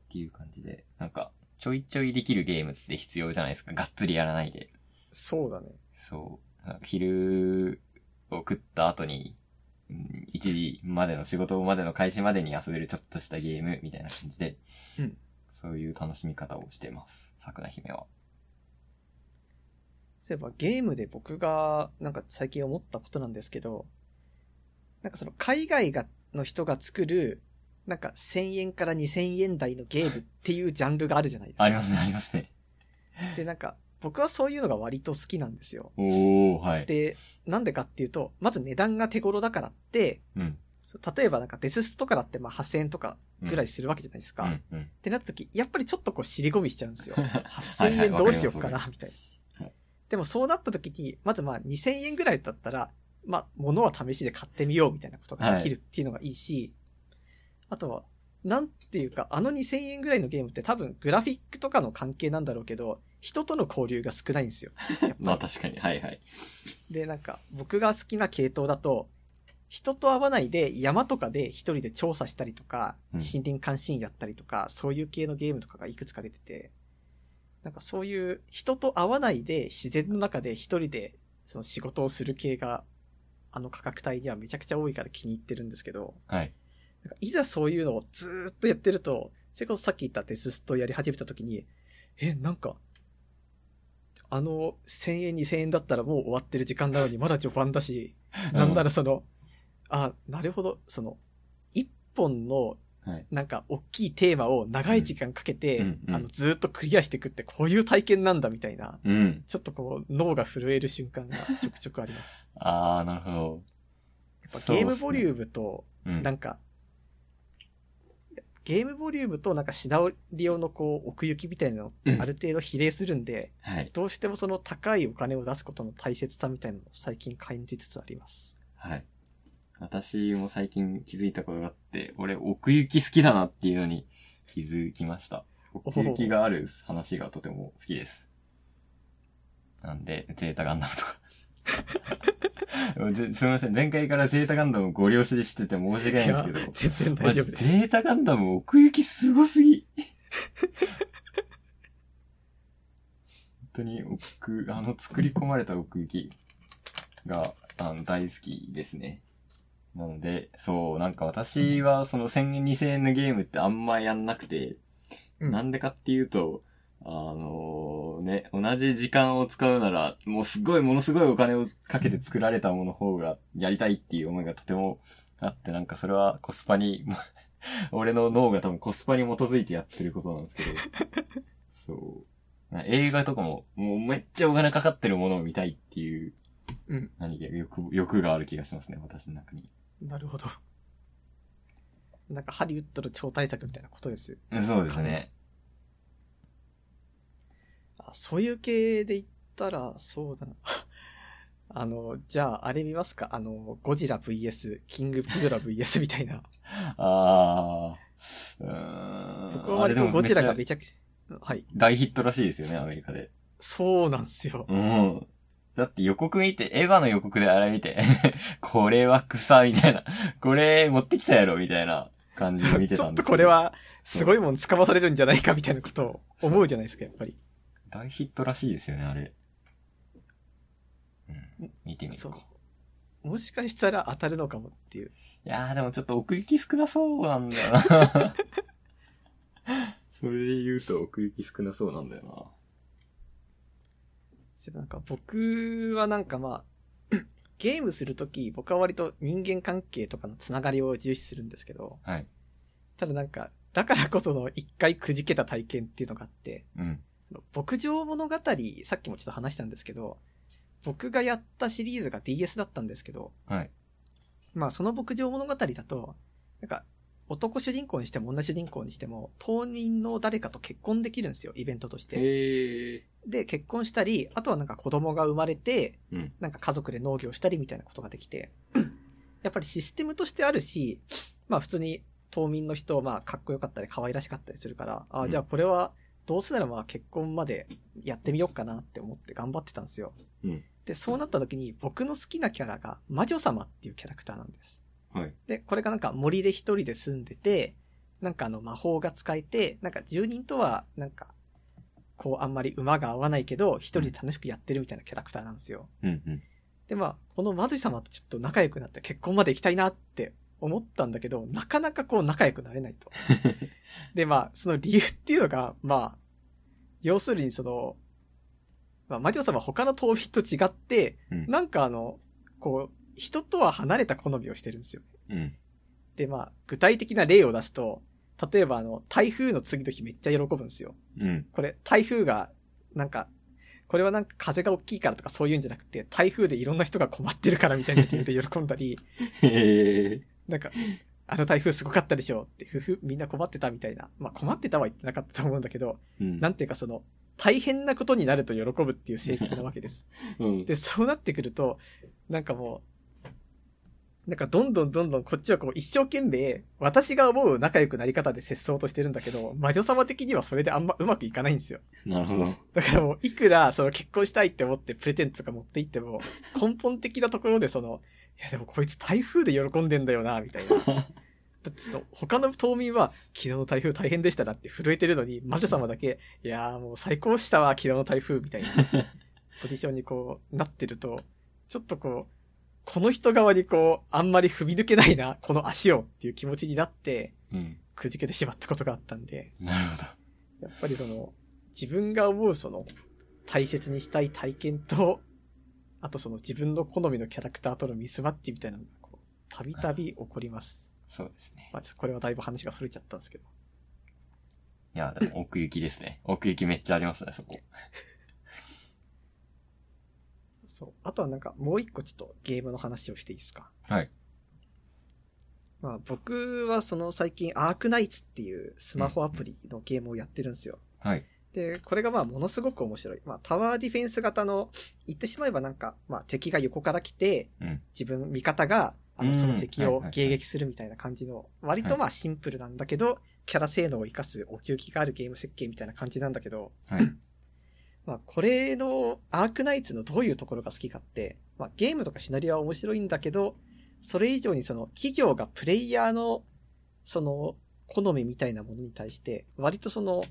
っていう感じで、なんか、ちょいちょいできるゲームって必要じゃないですか。がっつりやらないで。う。そうだね。そう。なんか昼を食った後に、うん1時までの仕事までの開始までに遊べるちょっとしたゲームみたいな感じで、うんそういう楽しみ方をしてます。桜姫は。そういえばゲームで僕がなんか最近思ったことなんですけど、なんかその海外がの人が作る、なんか1000円から2000円台のゲームっていうジャンルがあるじゃないですか。ありますね、ありますね。で、なんか僕はそういうのが割と好きなんですよ。おー、はい。で、なんでかっていうと、まず値段が手頃だからって、うん。例えばなんかデスストとかだってまあ8000円とかぐらいするわけじゃないですか。っうん、うん。てなった時、やっぱりちょっとこう尻込みしちゃうんですよ。8000はいはい円どうしようかな、みたいなはい。でもそうなった時に、まずまあ2000円ぐらいだったら、まあ物は試しで買ってみようみたいなことができるっていうのがいいし、あとは、なんていうか、あの2000円ぐらいのゲームって多分グラフィックとかの関係なんだろうけど、人との交流が少ないんですよ。まあ確かに、はいはい。で、なんか、僕が好きな系統だと、人と会わないで山とかで一人で調査したりとか、うん森林監視員やったりとか、そういう系のゲームとかがいくつか出てて、なんかそういう人と会わないで自然の中で一人でその仕事をする系が、あの価格帯にはめちゃくちゃ多いから気に入ってるんですけど、はい。なんかいざそういうのをずーっとやってると、それこそさっき言ったデスストやり始めた時に、え、なんか、あの、1000円2000円だったらもう終わってる時間なのに まだ序盤だし、なんならその、あ、なるほど、その、一本の、はいなんか、大きいテーマを長い時間かけて、あの、ずーっとクリアしていくってこういう体験なんだみたいな、うん。ちょっとこう、脳が震える瞬間がちょくちょくあります。あー、なるほど。やっぱゲームボリュームと、うん。なんか、ゲームボリュームとなんかシナリオのこう奥行きみたいなのってある程度比例するんで、はい。どうしてもその高いお金を出すことの大切さみたいなのを最近感じつつあります。はい。私も最近気づいたことがあって、俺奥行き好きだなっていうのに気づきました。奥行きがある話がとても好きです。なんで、ゼータガンダムとか。ぜす みません。前回からゼータガンダムをご了承でしてて申し訳ないんですけど。全然大丈夫です。ゼータガンダム奥行きすごすぎ。本当に奥、あの作り込まれた奥行きが、あの、大好きですね。なので、そう、なんか私はその1000円2000円のゲームってあんまやんなくて、うんなんでかっていうと、あのね、同じ時間を使うなら、もうすごい、ものすごいお金をかけて作られたものの方がやりたいっていう思いがとてもあって、なんかそれはコスパに、俺の脳が多分コスパに基づいてやってることなんですけど、そう。な映画とかも、もうめっちゃお金かかってるものを見たいっていう、うん。何か欲、欲がある気がしますね、私の中に。なるほど。なんかハリウッドの超大作みたいなことです。うんそうですね。あそういう系で言ったら、そうだな。あの、じゃあ、あれ見ますか？あの、ゴジラ VS、キングギドラ VS みたいな。あー。うーん。僕は割とゴジラがめちゃくちゃ、はい。大ヒットらしいですよね、アメリカで。そうなんですよ。うん。だって予告見て、エヴァの予告であれ見て、これは草みたいな、これ持ってきたやろみたいな感じで見てちょっとたんですけどこれは、すごいもん捕まされるんじゃないかみたいなことを思うじゃないですか、やっぱり。大ヒットらしいですよね、あれ。うん。見てみるか。。もしかしたら当たるのかもっていう。いやーでもちょっと奥行き少なそうなんだよな。それで言うと奥行き少なそうなんだよそうなんか僕はなんかまあ、ゲームするとき、僕は割と人間関係とかのつながりを重視するんですけど、な。はい。ただなんか、だからこその一回くじけた体験っていうのがあって、うん。牧場物語、さっきもちょっと話したんですけど、僕がやったシリーズが DS だったんですけど、はい。まあその牧場物語だと、なんか、男主人公にしても女主人公にしても、当人の誰かと結婚できるんですよ、イベントとして。で、結婚したり、あとはなんか子供が生まれて、うん。なんか家族で農業したりみたいなことができて、やっぱりシステムとしてあるし、まあ普通に島民の人、まあかっこよかったり可愛らしかったりするから、あじゃあこれはどうせならまあ結婚までやってみようかなって思って頑張ってたんですよ。うんで、そうなった時に僕の好きなキャラが魔女様っていうキャラクターなんです。はい。で、これがなんか森で一人で住んでて、なんかあの魔法が使えて、なんか住人とはなんか、こうあんまり馬が合わないけど、一人で楽しくやってるみたいなキャラクターなんですよ。うんうん。で、まあ、このマズ様とちょっと仲良くなって結婚まで行きたいなって思ったんだけど、なかなかこう仲良くなれないと。で、まあ、その理由っていうのが、まあ、要するにその、まあ、マジオさんは他の島民と違って、うんなんかあの、こう、人とは離れた好みをしてるんですよね。うん。で、まあ、具体的な例を出すと、例えばあの、台風の次の日めっちゃ喜ぶんですよ。うん。これ、台風が、なんか、これはなんか風が大きいからとかそういうんじゃなくて、台風でいろんな人が困ってるからみたいな理由で喜んだり。なんか、あの台風すごかったでしょって、ふふ、みんな困ってたみたいな。まあ困ってたは言ってなかったと思うんだけど、うん。なんていうかその、大変なことになると喜ぶっていう性格なわけです。うん。で、そうなってくると、なんかもう、なんかどんどんどんどんこっちはこう一生懸命、私が思う仲良くなり方で接そうとしてるんだけど、魔女様的にはそれであんまうまくいかないんですよ。なるほど。だからもう、いくら、その結婚したいって思ってプレゼントとか持って行っても、根本的なところでその、いやでもこいつ台風で喜んでんだよな、みたいな。だってその、他の島民は、昨日の台風大変でしたなって震えてるのに、魔女様だけ、いやーもう最高したわ、昨日の台風、みたいな、ポジションにこう、なってると、ちょっとこう、この人側にこう、あんまり踏み抜けないな、この足をっていう気持ちになって、うん。くじけてしまったことがあったんで、なるほど。やっぱりその、自分が思うその、大切にしたい体験と、あとその自分の好みのキャラクターとのミスマッチみたいなのが、こう、たびたび起こります。そうですね。まあ、これはだいぶ話が逸れちゃったんですけど。いや、でも奥行きですね。奥行きめっちゃありますね、そこ。そう。あとはなんか、もう一個ちょっとゲームの話をしていいですか？はい。まあ、僕はその最近、アークナイツっていうスマホアプリのゲームをやってるんですよ。はい。で、これがまあものすごく面白い。まあタワーディフェンス型の、言ってしまえばなんか、まあ敵が横から来て、うん。自分、味方が、あの、うんその敵を迎撃するみたいな感じの、割とまあシンプルなんだけど、キャラ性能を活かす奥行きがあるゲーム設計みたいな感じなんだけど、はい。まあこれのアークナイツのどういうところが好きかって、まあゲームとかシナリオは面白いんだけど、それ以上にその企業がプレイヤーの、その、好みみたいなものに対して、割とその、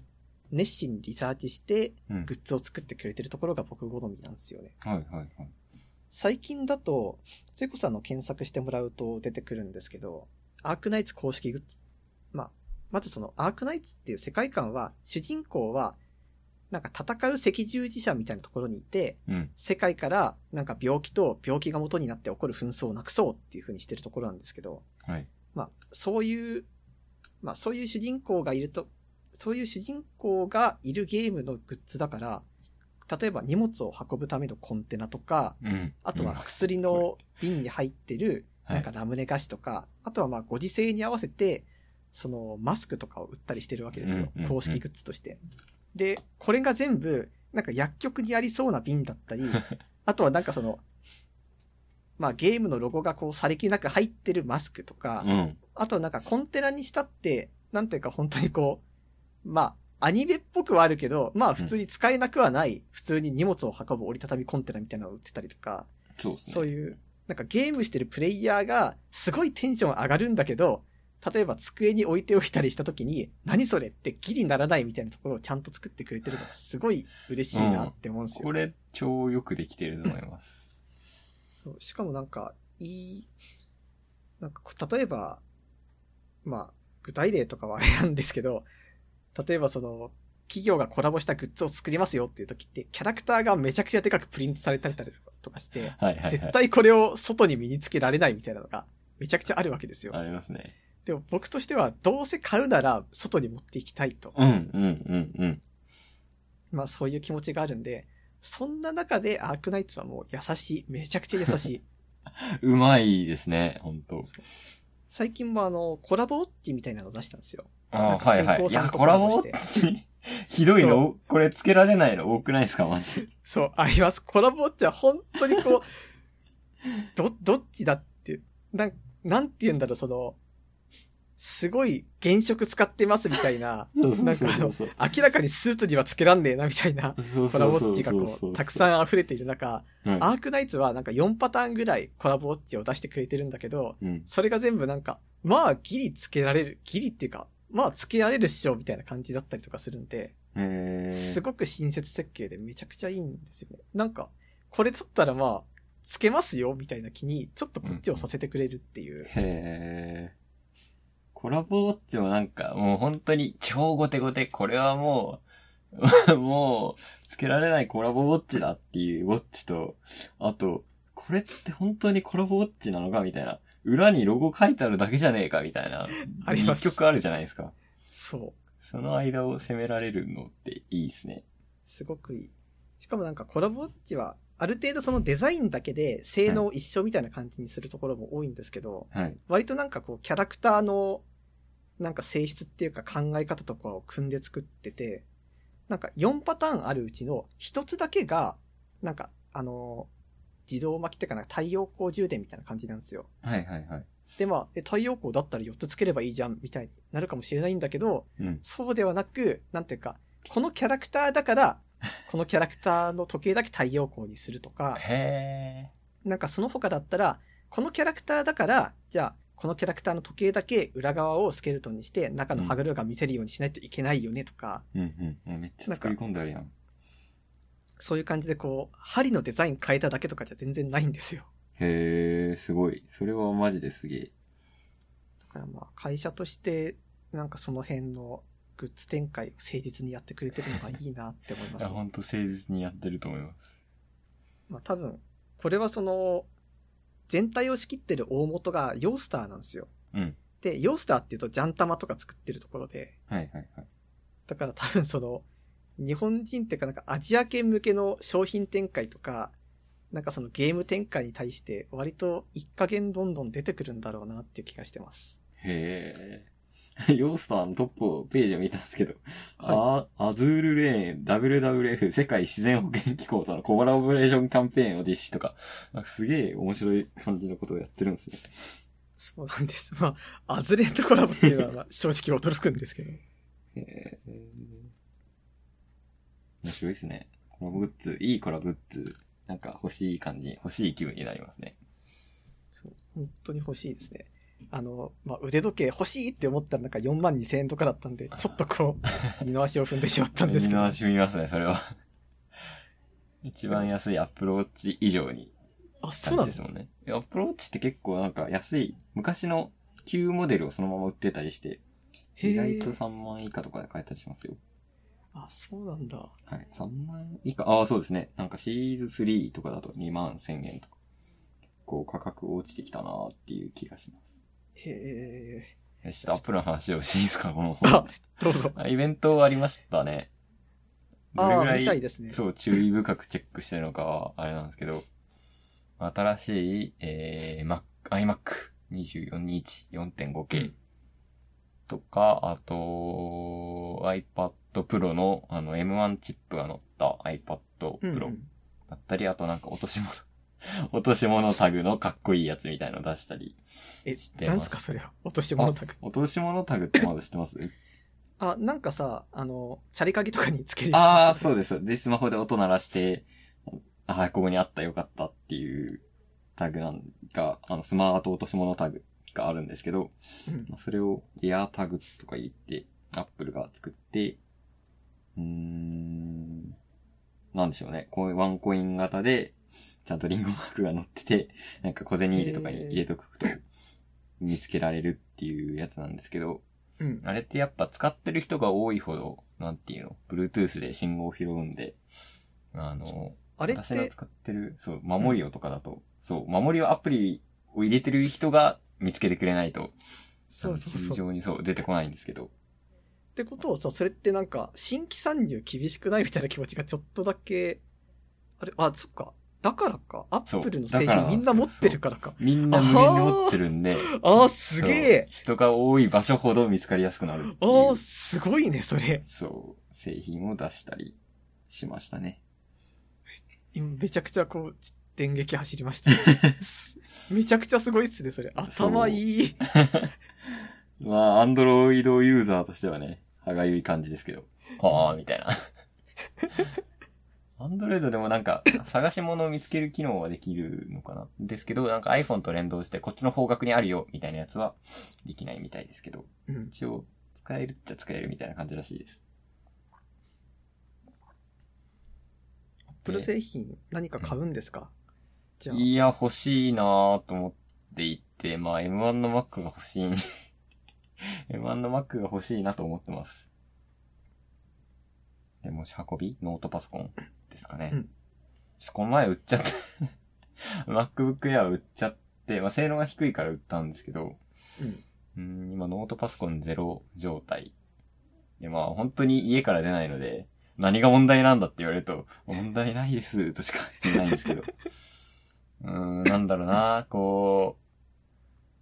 熱心にリサーチして、うん。グッズを作ってくれてるところが僕好みなんですよね。はいはいはい。最近だと、セコさんの検索してもらうと出てくるんですけど、アークナイツ公式グッズ。まあ、まずそのアークナイツっていう世界観は、主人公は、なんか戦う赤十字社みたいなところにいて、うん。世界からなんか病気と病気が元になって起こる紛争をなくそうっていう風にしてるところなんですけど、はい。まあ、そういう、まあ、そういう主人公がいると、そういう主人公がいるゲームのグッズだから、例えば荷物を運ぶためのコンテナとか、うん。あとは薬の瓶に入ってる、はいなんかラムネ菓子とか、あとはまあご時世に合わせて、そのマスクとかを売ったりしてるわけですよ公式グッズとして。で、これが全部、なんか薬局にありそうな瓶だったり、あとはなんかその、まあゲームのロゴがこうさりげなく入ってるマスクとか、うん。あとなんかコンテナにしたって、なんていうか本当にこう、まあ、アニメっぽくはあるけど、まあ普通に使えなくはない、普通に荷物を運ぶ折りたたみコンテナみたいなのを売ってたりとか、そうね。そういう、なんかゲームしてるプレイヤーがすごいテンション上がるんだけど、例えば机に置いておいたりした時に、何それってギリならないみたいなところをちゃんと作ってくれてるのがすごい嬉しいなって思うんですよ。これ、超よくできてると思います。そうしかもなんか、いい、なんかこ、例えば、まあ、具体例とかはあれなんですけど、例えばその、企業がコラボしたグッズを作りますよっていう時って、キャラクターがめちゃくちゃでかくプリントされたりとかして、はいはいはい。絶対これを外に身につけられないみたいなのが、めちゃくちゃあるわけですよ。ありますね。でも僕としては、どうせ買うなら外に持っていきたいと。うん、うん、うん、うん。まあそういう気持ちがあるんで、そんな中でアークナイトはもう優しい。めちゃくちゃ優しい。うまいですね、本当最近もあの、コラボウォッチみたいなのを出したんですよ。あはいはい。いや、コラボコラボして ひどいの？これつけられないの多くないですか？マジ。そう、あります。コラボウォッチは本当にこう、ど、どっちだって、なん、なんて言うんだろう、その、すごい原色使ってますみたいな、なんかあの、明らかにスーツにはつけらんねえなみたいな、コラボウォッチがこう、たくん、さん溢れている中、うんアークナイツはなんか4パターンぐらいコラボウォッチを出してくれてるんだけど、うん。それが全部なんか、まあギリつけられる、ギリっていうか、まあつけられるっしょみたいな感じだったりとかするんで、すごく親切設計でめちゃくちゃいいんですよね。なんか、これだったらまあ、つけますよ、みたいな気に、ちょっとこっちをさせてくれるっていう。へえ。コラボウォッチもなんか、もう本当に超ゴテゴテ、これはもう、もう、つけられないコラボウォッチだっていうウォッチと、あと、これって本当にコラボウォッチなのかみたいな。裏にロゴ書いてあるだけじゃねえかみたいな。あります一曲あるじゃないですか。そう。その間を攻められるのっていいですね。すごくいい。しかもなんかコラボウォッチは、ある程度そのデザインだけで性能一緒みたいな感じにするところも多いんですけど、はい。割となんかこうキャラクターのなんか性質っていうか考え方とかを組んで作ってて、なんか4パターンあるうちの1つだけが、なんかあの、自動巻きっていうかな太陽光充電みたいな感じなんですよ。はいはいはい。でまあ、え太陽光だったら4つつければいいじゃんみたいになるかもしれないんだけど、うん。そうではなく、なんていうか、このキャラクターだから、このキャラクターの時計だけ太陽光にするとか、へなんかその他だったら、このキャラクターだから、じゃあ、このキャラクターの時計だけ裏側をスケルトンにして、中の歯車が見せるようにしないといけないよねとか、ー。うんうん。めっちゃ作り込んであるやん。そういう感じでこう、針のデザイン変えただけとかじゃ全然ないんですよ。へえ、すごい。それはマジですげえ。だからまあ、会社として、なんかその辺のグッズ展開を誠実にやってくれてるのがいいなって思いまいや、す、ほんと誠実にやってると思います。まあ多分、これはその、全体を仕切ってる大元がヨースターなんですよ。うん。で、ヨースターっていうとジャンタマとか作ってるところで、はいはいはい。だから多分その、日本人っていうかなんかアジア圏向けの商品展開とか、なんかそのゲーム展開に対して割と一加減どんどん出てくるんだろうなっていう気がしてます。へえ。ヨースターのトップをページを見たんですけど、あアズールレーン WWF 世界自然保険機構とのコラボレーションキャンペーンを実施とか、なんかすげえ面白い感じのことをやってるんですね。そうなんです。まあ、アズレンとコラボっていうのはまあ正直驚くんですけど。へえ。面白いですね。コラボグッズ、いいコラボグッズ、なんか欲しい感じ、欲しい気分になりますね。そう、本当に欲しいですね。あの、まあ、腕時計欲しいって思ったらなんか4万2千円とかだったんで、ちょっとこう、二の足を踏んでしまったんですけど。みんな見ますね、それは。一番安いアップローチ以上にあ、そうなんですもんね。アップローチって結構なんか安い、昔の旧モデルをそのまま売ってたりして、へ意外とえ。3万以下とかで買えたりしますよ。あ、そうなんだ。はい。3万以下、ああ、そうですね。なんかシリーズ3とかだと2万1000円とか。結構価格落ちてきたなーっていう気がします。へえ。よしちょっとアップルの話をしていいですか？このあ、どうぞ。イベントありましたね。どれああ、ぐら見たいですね。そう、注意深くチェックしてるのかは、あれなんですけど、新しい、えー、Mac、iMac 24インチ 4.5K とか、あと、iPad Pro の、あの、M1 チップが乗った iPad Pro んだったり、あとなんか落とし物、落とし物タグのかっこいいやつみたいの出したり。え知っ、てますなんすかそれは？落とし物タグ。落とし物タグってまだ知ってます？あ、なんかさ、あの、チャリ鍵とかにつけるああ、やつそうです。で、スマホで音鳴らして、ああ、ここにあったよかったっていうタグなんか、あの、スマート落とし物タグがあるんですけど、うんまあそれをエアタグとか言って、アップルが作って、うーん、なんでしょうね。こういうワンコイン型で、ちゃんとリンゴマークが載ってて、なんか小銭入れとかに入れとくと、見つけられるっていうやつなんですけど、うん。あれってやっぱ使ってる人が多いほど、なんていうの、Bluetooth で信号を拾うんで、あの、あれ私が使ってる、そう、守りをとかだと、そう、守りをアプリを入れてる人が見つけてくれないと、そうそうそう。っ通常にそう、出てこないんですけど、てことはさ、それってなんか、新規参入厳しくないみたいな気持ちがちょっとだけ、あれ、あ、そっか。だからか。アップルの製品みんな持ってるからか。みんな無限に持ってるんで、あー、すげえ。人が多い場所ほど見つかりやすくなるあー、すごいね、それ。そう、製品を出したりしましたね。今めちゃくちゃこう、電撃走りました。す めちゃくちゃすごいっすね、それ。頭いい。まあ、アンドロイドユーザーとしてはね、歯がゆい感じですけど。はあ、みたいな。アンドロイドでもなんか、探し物を見つける機能はできるのかな？ですけど、なんか iPhone と連動して、こっちの方角にあるよ、みたいなやつは、できないみたいですけど、うん。一応、使えるっちゃ使えるみたいな感じらしいです。アップル製品何か買うんですか、じゃあ。いや、欲しいなぁと思っていて、まあ M1 の Mac が欲しい。M1 の Mac が欲しいなと思ってます。で、持ち運び？ノートパソコンですかね。うんちょこの前売っちゃった。MacBook Air 売っちゃって、まあ性能が低いから売ったんですけど、うん。うん、今ノートパソコンゼロ状態。で、まあ本当に家から出ないので、何が問題なんだって言われると、問題ないです、としか言えないんですけど。うーん、なんだろうな、こう、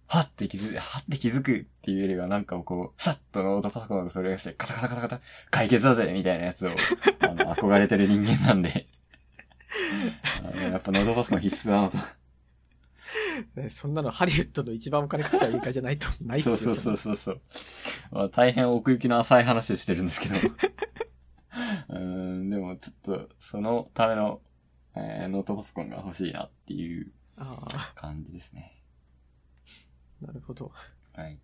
はって気づく、はって気づくっていうよりはなんかこう、さっとノートパソコンがそれがして、カタカタカタカタ、解決だぜみたいなやつを、あの、憧れてる人間なんで。あのやっぱノートパソコン必須だなと。ねそんなのハリウッドの一番お金かけた映画じゃないと、ないっすよ。そうそうそうそうそう。まあ、大変奥行きの浅い話をしてるんですけど。うーん、でもちょっと、そのための、えーノートパソコンが欲しいなっていう感じですね。なるほど。はい。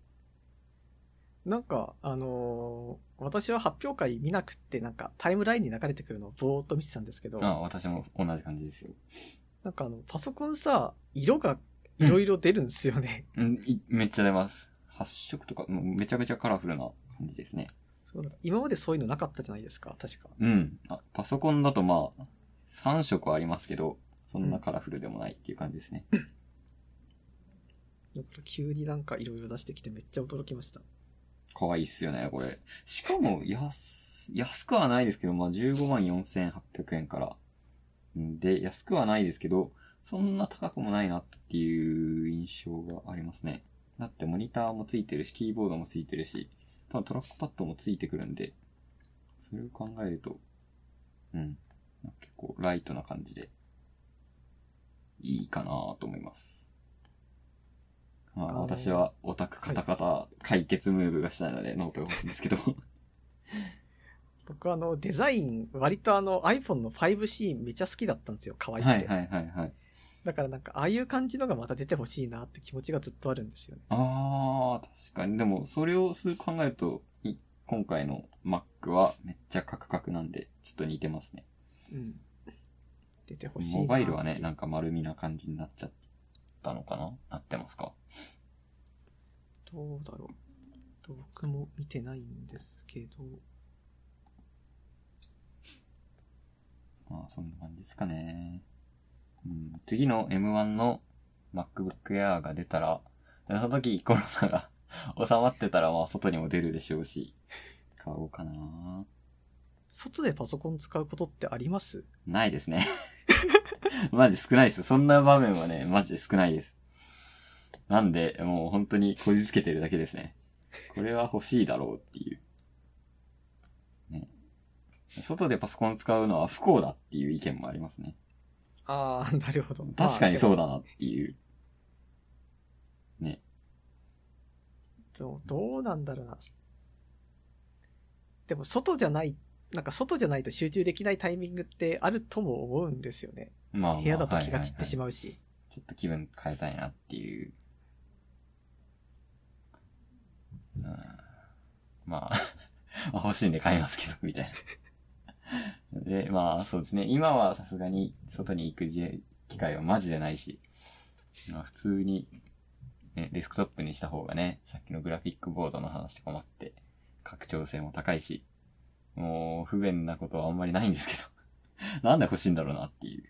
なんか、あのー私は発表会見なくって、なんかタイムラインに流れてくるのをぼーっと見てたんですけど、あ私も同じ感じですよ。なんかあの、パソコンさ、色がいろいろ出るんですよね。うん、いめっちゃ出ます。発色とか、もうめちゃめちゃカラフルな感じですね。そう今までそういうのなかったじゃないですか、確か。うん。あパソコンだとまあ、3色はありますけど、そんなカラフルでもないっていう感じですね。だから急になんかいろいろ出してきてめっちゃ驚きました。可愛いっすよね、これ。しかも、安、安くはないですけど、まあ、15万4800円から。んで、安くはないですけど、そんな高くもないなっていう印象がありますね。だってモニターもついてるし、キーボードもついてるし、多分トラックパッドもついてくるんで、それを考えると、うん。結構ライトな感じで、いいかなと思います。まあ、私はオタクカタカタ解決ムーブがしたいので、ノートが欲しいんですけど。僕はあの、デザイン、割とあの iPhone の 5C めちゃ好きだったんですよ、可愛くて。はいはいはいはい。だからなんか、ああいう感じのがまた出てほしいなって気持ちがずっとあるんですよね。あー、確かに。でも、それをそう考えると、い今回の Mac はめっちゃカクカクなんで、ちょっと似てますね。うん。出てほしいなモバイルはね、なんか丸みな感じになっちゃったのかな？なってますか？どうだろう。僕も見てないんですけど。まあ、そんな感じですかね。うん、次の M1 の MacBook Air が出たら、その時コロナが 収まってたら、まあ、外にも出るでしょうし、買おうかな外でパソコン使うことってあります？ないですね。マジ少ないです。そんな場面はね、マジで少ないです。なんで、もう本当にこじつけてるだけですね。これは欲しいだろうっていう。ね。外でパソコン使うのは不幸だっていう意見もありますね。ああ、なるほど。確かにそうだ。だなっていう。ね。どうどうなんだろうな。でも、外じゃない、なんか外じゃないと集中できないタイミングってあるとも思うんですよね。まあ、まあ、部屋だと気が散ってしままうし。ちょっと気分変えたいなっていう。うん、まあ、まあ欲しいんで買いますけど、みたいな。で、まあ、そうですね。今はさすがに外に行く機会はマジでないし、まあ、普通に、ね、デスクトップにした方がね、さっきのグラフィックボードの話とかもあって、拡張性も高いし、もう不便なことはあんまりないんですけど、なんで欲しいんだろうなっていう。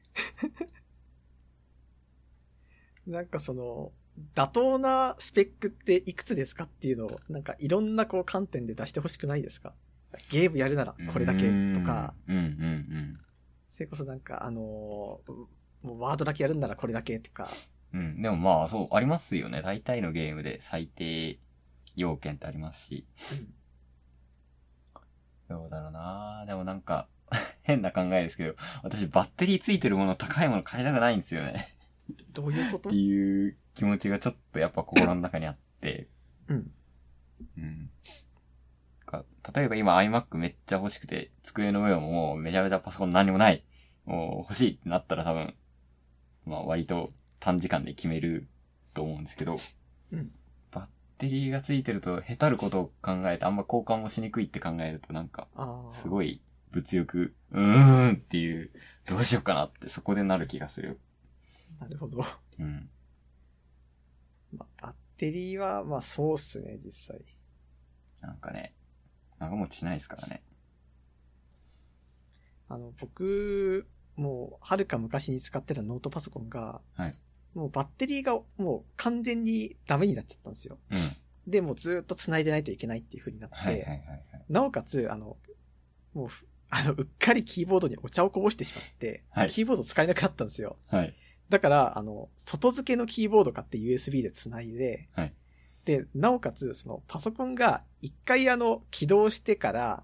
なんかその、妥当なスペックっていくつですかっていうのを、なんかいろんなこう観点で出してほしくないですか？ゲームやるならこれだけとか、うんうんうん。それこそなんかあのーワードだけやるんならこれだけとか、うん。でもまあ、そう、ありますよね。大体のゲームで最低要件ってありますし。どうだろうなでもなんか、変な考えですけど、私バッテリーついてるもの高いもの買いたくないんですよね。どういうこと？っていう気持ちがちょっとやっぱ心の中にあって。うん。うん。か例えば今 iMac めっちゃ欲しくて、机の上ももうめちゃめちゃパソコン何にもない。もう欲しいってなったら多分、まあ割と短時間で決めると思うんですけど、うんバッテリーがついてると下手ることを考えてあんま交換もしにくいって考えるとなんか。すごい物欲、うーんっていう、どうしようかなってそこでなる気がする。なるほど。うん。まあ、バッテリーは、まあそうっすね、実際。なんかね、長持ちしないですからね。あの、僕、もう、はるか昔に使ってたノートパソコンが、はいもうバッテリーがもう完全にダメになっちゃったんですよ。うん。で、もうずーっと繋いでないといけないっていう風になって、はいはいはいはい。なおかつ、あの、もうふ、あの、うっかりキーボードにお茶をこぼしてしまって、はいキーボード使えなくなったんですよ。はい。だから、あの、外付けのキーボード買って USB で繋いで、はいで、なおかつ、その、パソコンが一回あの、起動してから、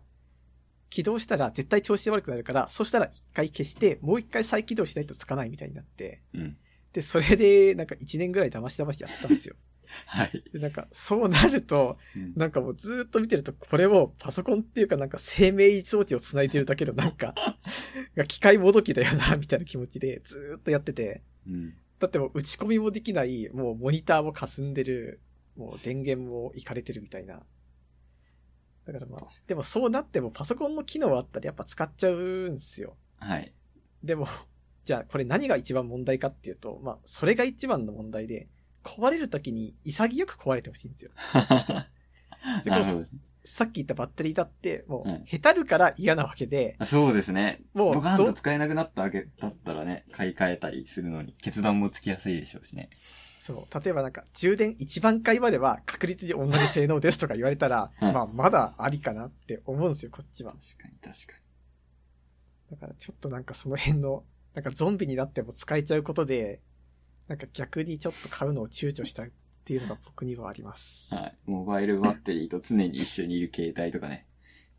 起動したら絶対調子悪くなるから、そしたら一回消して、もう一回再起動しないとつかないみたいになって、うん。で、それで、なんか一年ぐらい騙し騙しやってたんですよ。はい。で、なんか、そうなると、うんなんかもうずーっと見てると、これもパソコンっていうかなんか生命装置を繋いでるだけのなんか、機械もどきだよな、みたいな気持ちでずーっとやってて、うん。だってもう打ち込みもできない、もうモニターも霞んでる、もう電源もいかれてるみたいな。だからまあでもそうなってもパソコンの機能あったらやっぱ使っちゃうんすよ。はい。でも、じゃあこれ何が一番問題かっていうと、まあ、それが一番の問題で、壊れるときに潔く壊れてほしいんですよ。でなるほどですね。さっき言ったバッテリーだって、もううん、へたるから嫌なわけで、あそうですね。もうボカンとど使えなくなったわけだったらね、買い替えたりするのに決断もつきやすいでしょうしね。そう、例えばなんか、充電1番回までは確率に同じ性能ですとか言われたら、う んまあ、まだありかなって思うんですよ、こっちは。確かに確かだからちょっとなんかその辺の、なんかゾンビになっても使えちゃうことで、なんか逆にちょっと買うのを躊躇したっていうのが僕にはあります。に。はい。モバイルバッテリーと常に一緒にいる携帯とかね。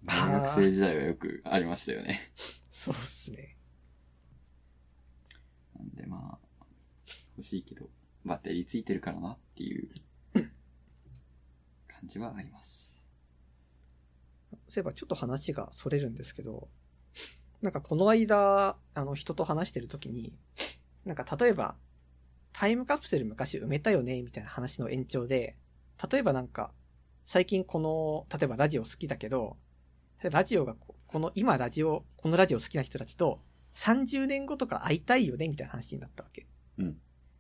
大学生時代はよくありましたよね。そうっすね。なんでまあ、欲しいけど、バッテリーついてるからなっていう感じはあります。そういえばちょっと話がそれるんですけど、なんかこの間、あの人と話してる時に、なんか例えば、タイムカプセル昔埋めたよね、みたいな話の延長で、例えばなんか、最近この、例えばラジオ好きだけど、ラジオがこ、この今ラジオ、このラジオ好きな人たちと30年後とか会いたいよね、みたいな話になったわけ。うん。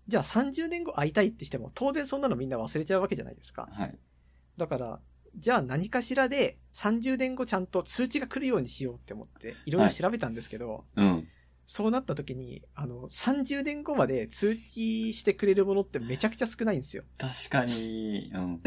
じゃあ30年後会いたいってしても、当然そんなのみんな忘れちゃうわけじゃないですか。はい。だから、じゃあ何かしらで30年後ちゃんと通知が来るようにしようって思って、いろいろ調べたんですけど、うん。そうなった時に、あの、30年後まで通知してくれるものってめちゃくちゃ少ないんですよ。確かに、うん。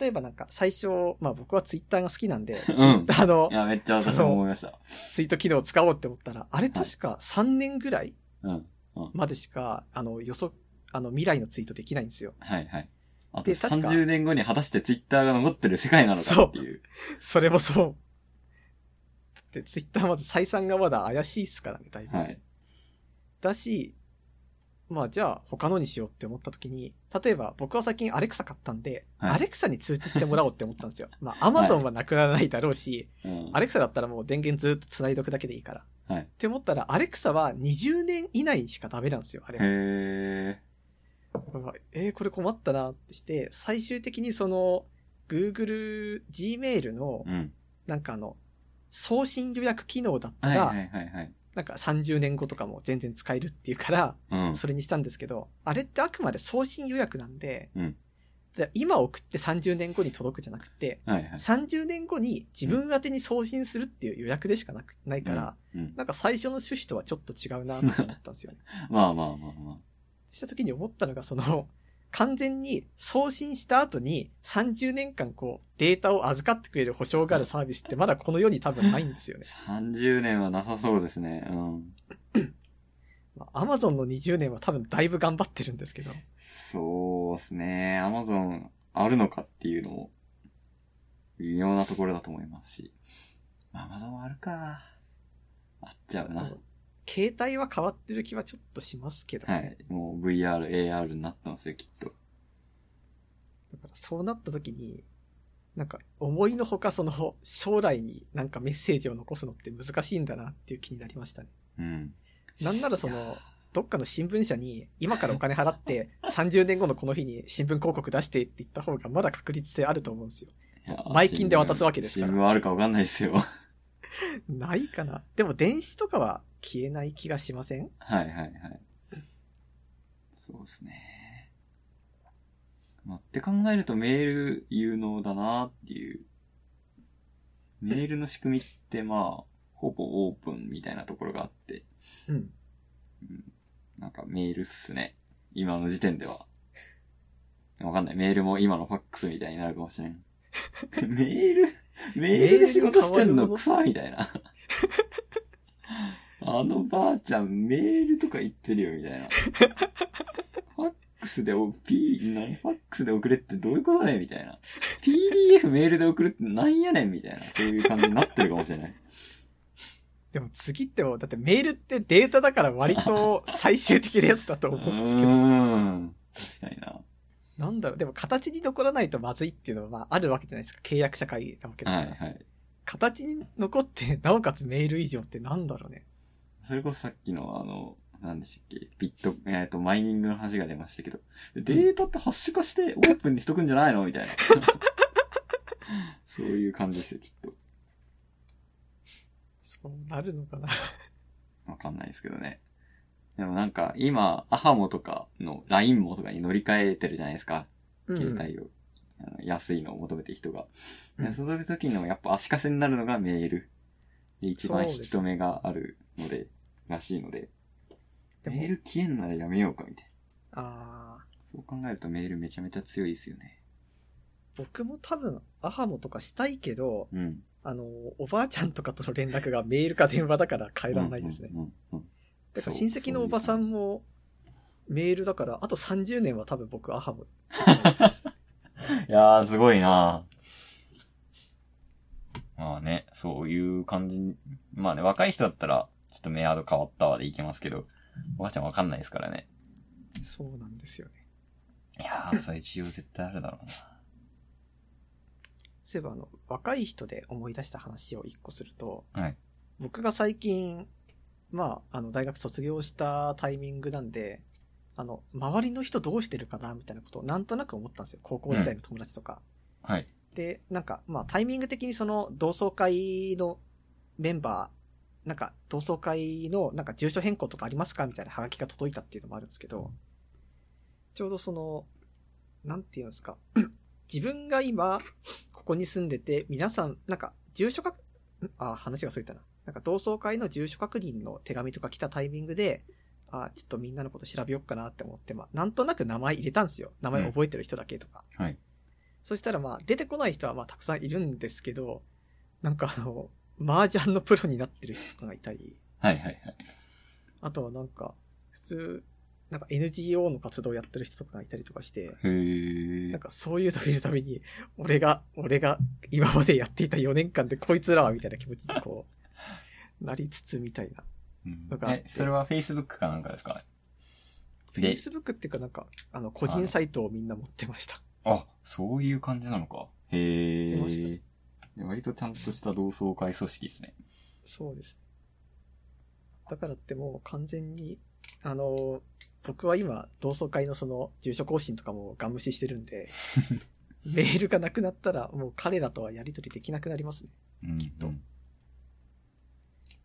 例えばなんか最初、まあ僕はツイッターが好きなんで、ツイんッターのいや、めっちゃ私も思いました。ツイート機能を使おうって思ったら、あれ確か3年ぐらいうん。までしか、あの、予測、あの、未来のツイートできないんですよ。はいはい。あとで確か30年後に果たしてツイッターが残ってる世界なのかっていう。それもそう。だってツイッターまず採算がまだ怪しいっすからね、だいぶ。はい。だし、まあじゃあ他のにしようって思った時に、例えば僕は最近アレクサ買ったんで、はいアレクサに通知してもらおうって思ったんですよ。まあアマゾンはなくならないだろうし、うん。アレクサだったらもう電源ずっと繋いどくだけでいいから。はい。って思ったら、アレクサは20年以内しかダメなんですよ、あれ。へえー、これ困ったなってして、最終的にその、Google、Gmail の。なんかあの、送信予約機能だったら、はいはいはいはい。なんか30年後とかも全然使えるっていうから、うん。それにしたんですけど、あれってあくまで送信予約なんで、うんで今送って30年後に届くじゃなくて、はいはい。30年後に自分宛てに送信するっていう予約でしかなくないから、うん。なんか最初の趣旨とはちょっと違うなって思ったんですよね。まあまあまあました時に思ったのが、その、完全に送信した後に30年間こうデータを預かってくれる保証があるサービスってまだこの世に多分ないんですよね。あ。30年はなさそうですね。うん。まあ、Amazon の20年は多分だいぶ頑張ってるんですけど。そうですね。アマゾンあるのかっていうのも、微妙なところだと思いますし。アマゾンあるか。あっちゃうな。携帯は変わってる気はちょっとしますけどね。はい。もう VR、AR になってますよ、きっと。だからそうなった時に、なんか思いのほかその将来になんかメッセージを残すのって難しいんだなっていう気になりましたね。うん。なんならその、どっかの新聞社に今からお金 払って30年後のこの日に新聞広告出してって言った方がまだ確率性あると思うんですよ。いや前金で渡すわけですから新聞あるかわかんないですよ。ないかなでも電子とかは消えない気がしません？はいはいはい。そうですね。まあ、って考えるとメール有能だなっていう。メールの仕組みってまあ、ほぼオープンみたいなところがあって、うん。なんかメールっすね。今の時点では。わかんない。メールも今のファックスみたいになるかもしれん。メール？メールで仕事してんの？草みたいな。あのばあちゃんメールとか言ってるよみたいな。ファックスでお、P、何？ファックスで送れってどういうことねみたいな。PDF メールで送るってなんやねんみたいな。そういう感じになってるかもしれない。でも次ってもう、だってメールってデータだから割と最終的なやつだとう思うんですけど。ーん。確かにな。なんだろう、でも形に残らないとまずいっていうのはまああるわけじゃないですか。契約社会なわけだから。はいはい。形に残って、なおかつメール以上ってなんだろうね。それこそさっきのあの、何でしたっけ？ビット、えっ、と、マイニングの話が出ましたけど、データってハッシュ化してオープンにしとくんじゃないの？みたいな。そういう感じですよ、きっと。そうなるのかな。わかんないですけどね。でもなんか、今、アハモとかの LINE モとかに乗り換えてるじゃないですか。うん携帯を。あの安いのを求めて人が。うんでそういう時のやっぱ足かせになるのがメール。で、一番引き止めがあるので、らしいので、でもメール消えんならやめようかみたいな。ああ、そう考えるとメールめちゃめちゃ強いですよね。僕も多分、アハモとかしたいけど、うん。あの、おばあちゃんとかとの連絡がメールか電話だから変えらんないですね。うんうんうんだから親戚のおばさんも、メールだから、あと30年は多分僕アハモ。いやー、すごいなまあね、そういう感じに。まあね、若い人だったら、ちょっとメアド変わったわでいけますけど、おばあちゃんわかんないですからね。そうなんですよね。いやー、そういう需要絶対あるだろうな。そういえばあの、若い人で思い出した話を一個すると、はい。僕が最近、まあ、あの、大学卒業したタイミングなんで、あの、周りの人どうしてるかな、みたいなことをなんとなく思ったんですよ。高校時代の友達とか。はい。で、なんか、まあ、タイミング的にその、同窓会のメンバー、なんか、同窓会の、なんか、住所変更とかありますかみたいなハガキが届いたっていうのもあるんですけど、ちょうどその、なんていうんですか、自分が今、ここに住んでて、皆さん、なんか、住所確、んあ、話がそれたな。なんか、同窓会の住所確認の手紙とか来たタイミングで、あ、ちょっとみんなのこと調べようかなって思って、まあ、なんとなく名前入れたんですよ。名前覚えてる人だけとか。はい。そしたらまあ、出てこない人はまあ、たくさんいるんですけど、なんかあの、麻雀のプロになってる人とかがいたり、はいはいはい。あとはなんか、普通、なんか NGO の活動をやってる人とかがいたりとかして、なん。かそういうのを見るために、俺が、俺が今までやっていた4年間でこいつらはみたいな気持ちにこう、なりつつみたいな。うんとかえ、それは Facebook かなんかですか？で Facebook っていうかなんか、あの、個人サイトをみんな持ってました。あ、そういう感じなのか。へ出ましー。割とちゃんとした同窓会組織ですね。そうです。だからってもう完全に、あの、僕は今、同窓会のその、住所更新とかもガン無視してるんで、メールがなくなったら、もう彼らとはやり取りできなくなりますね。うん。きっとうん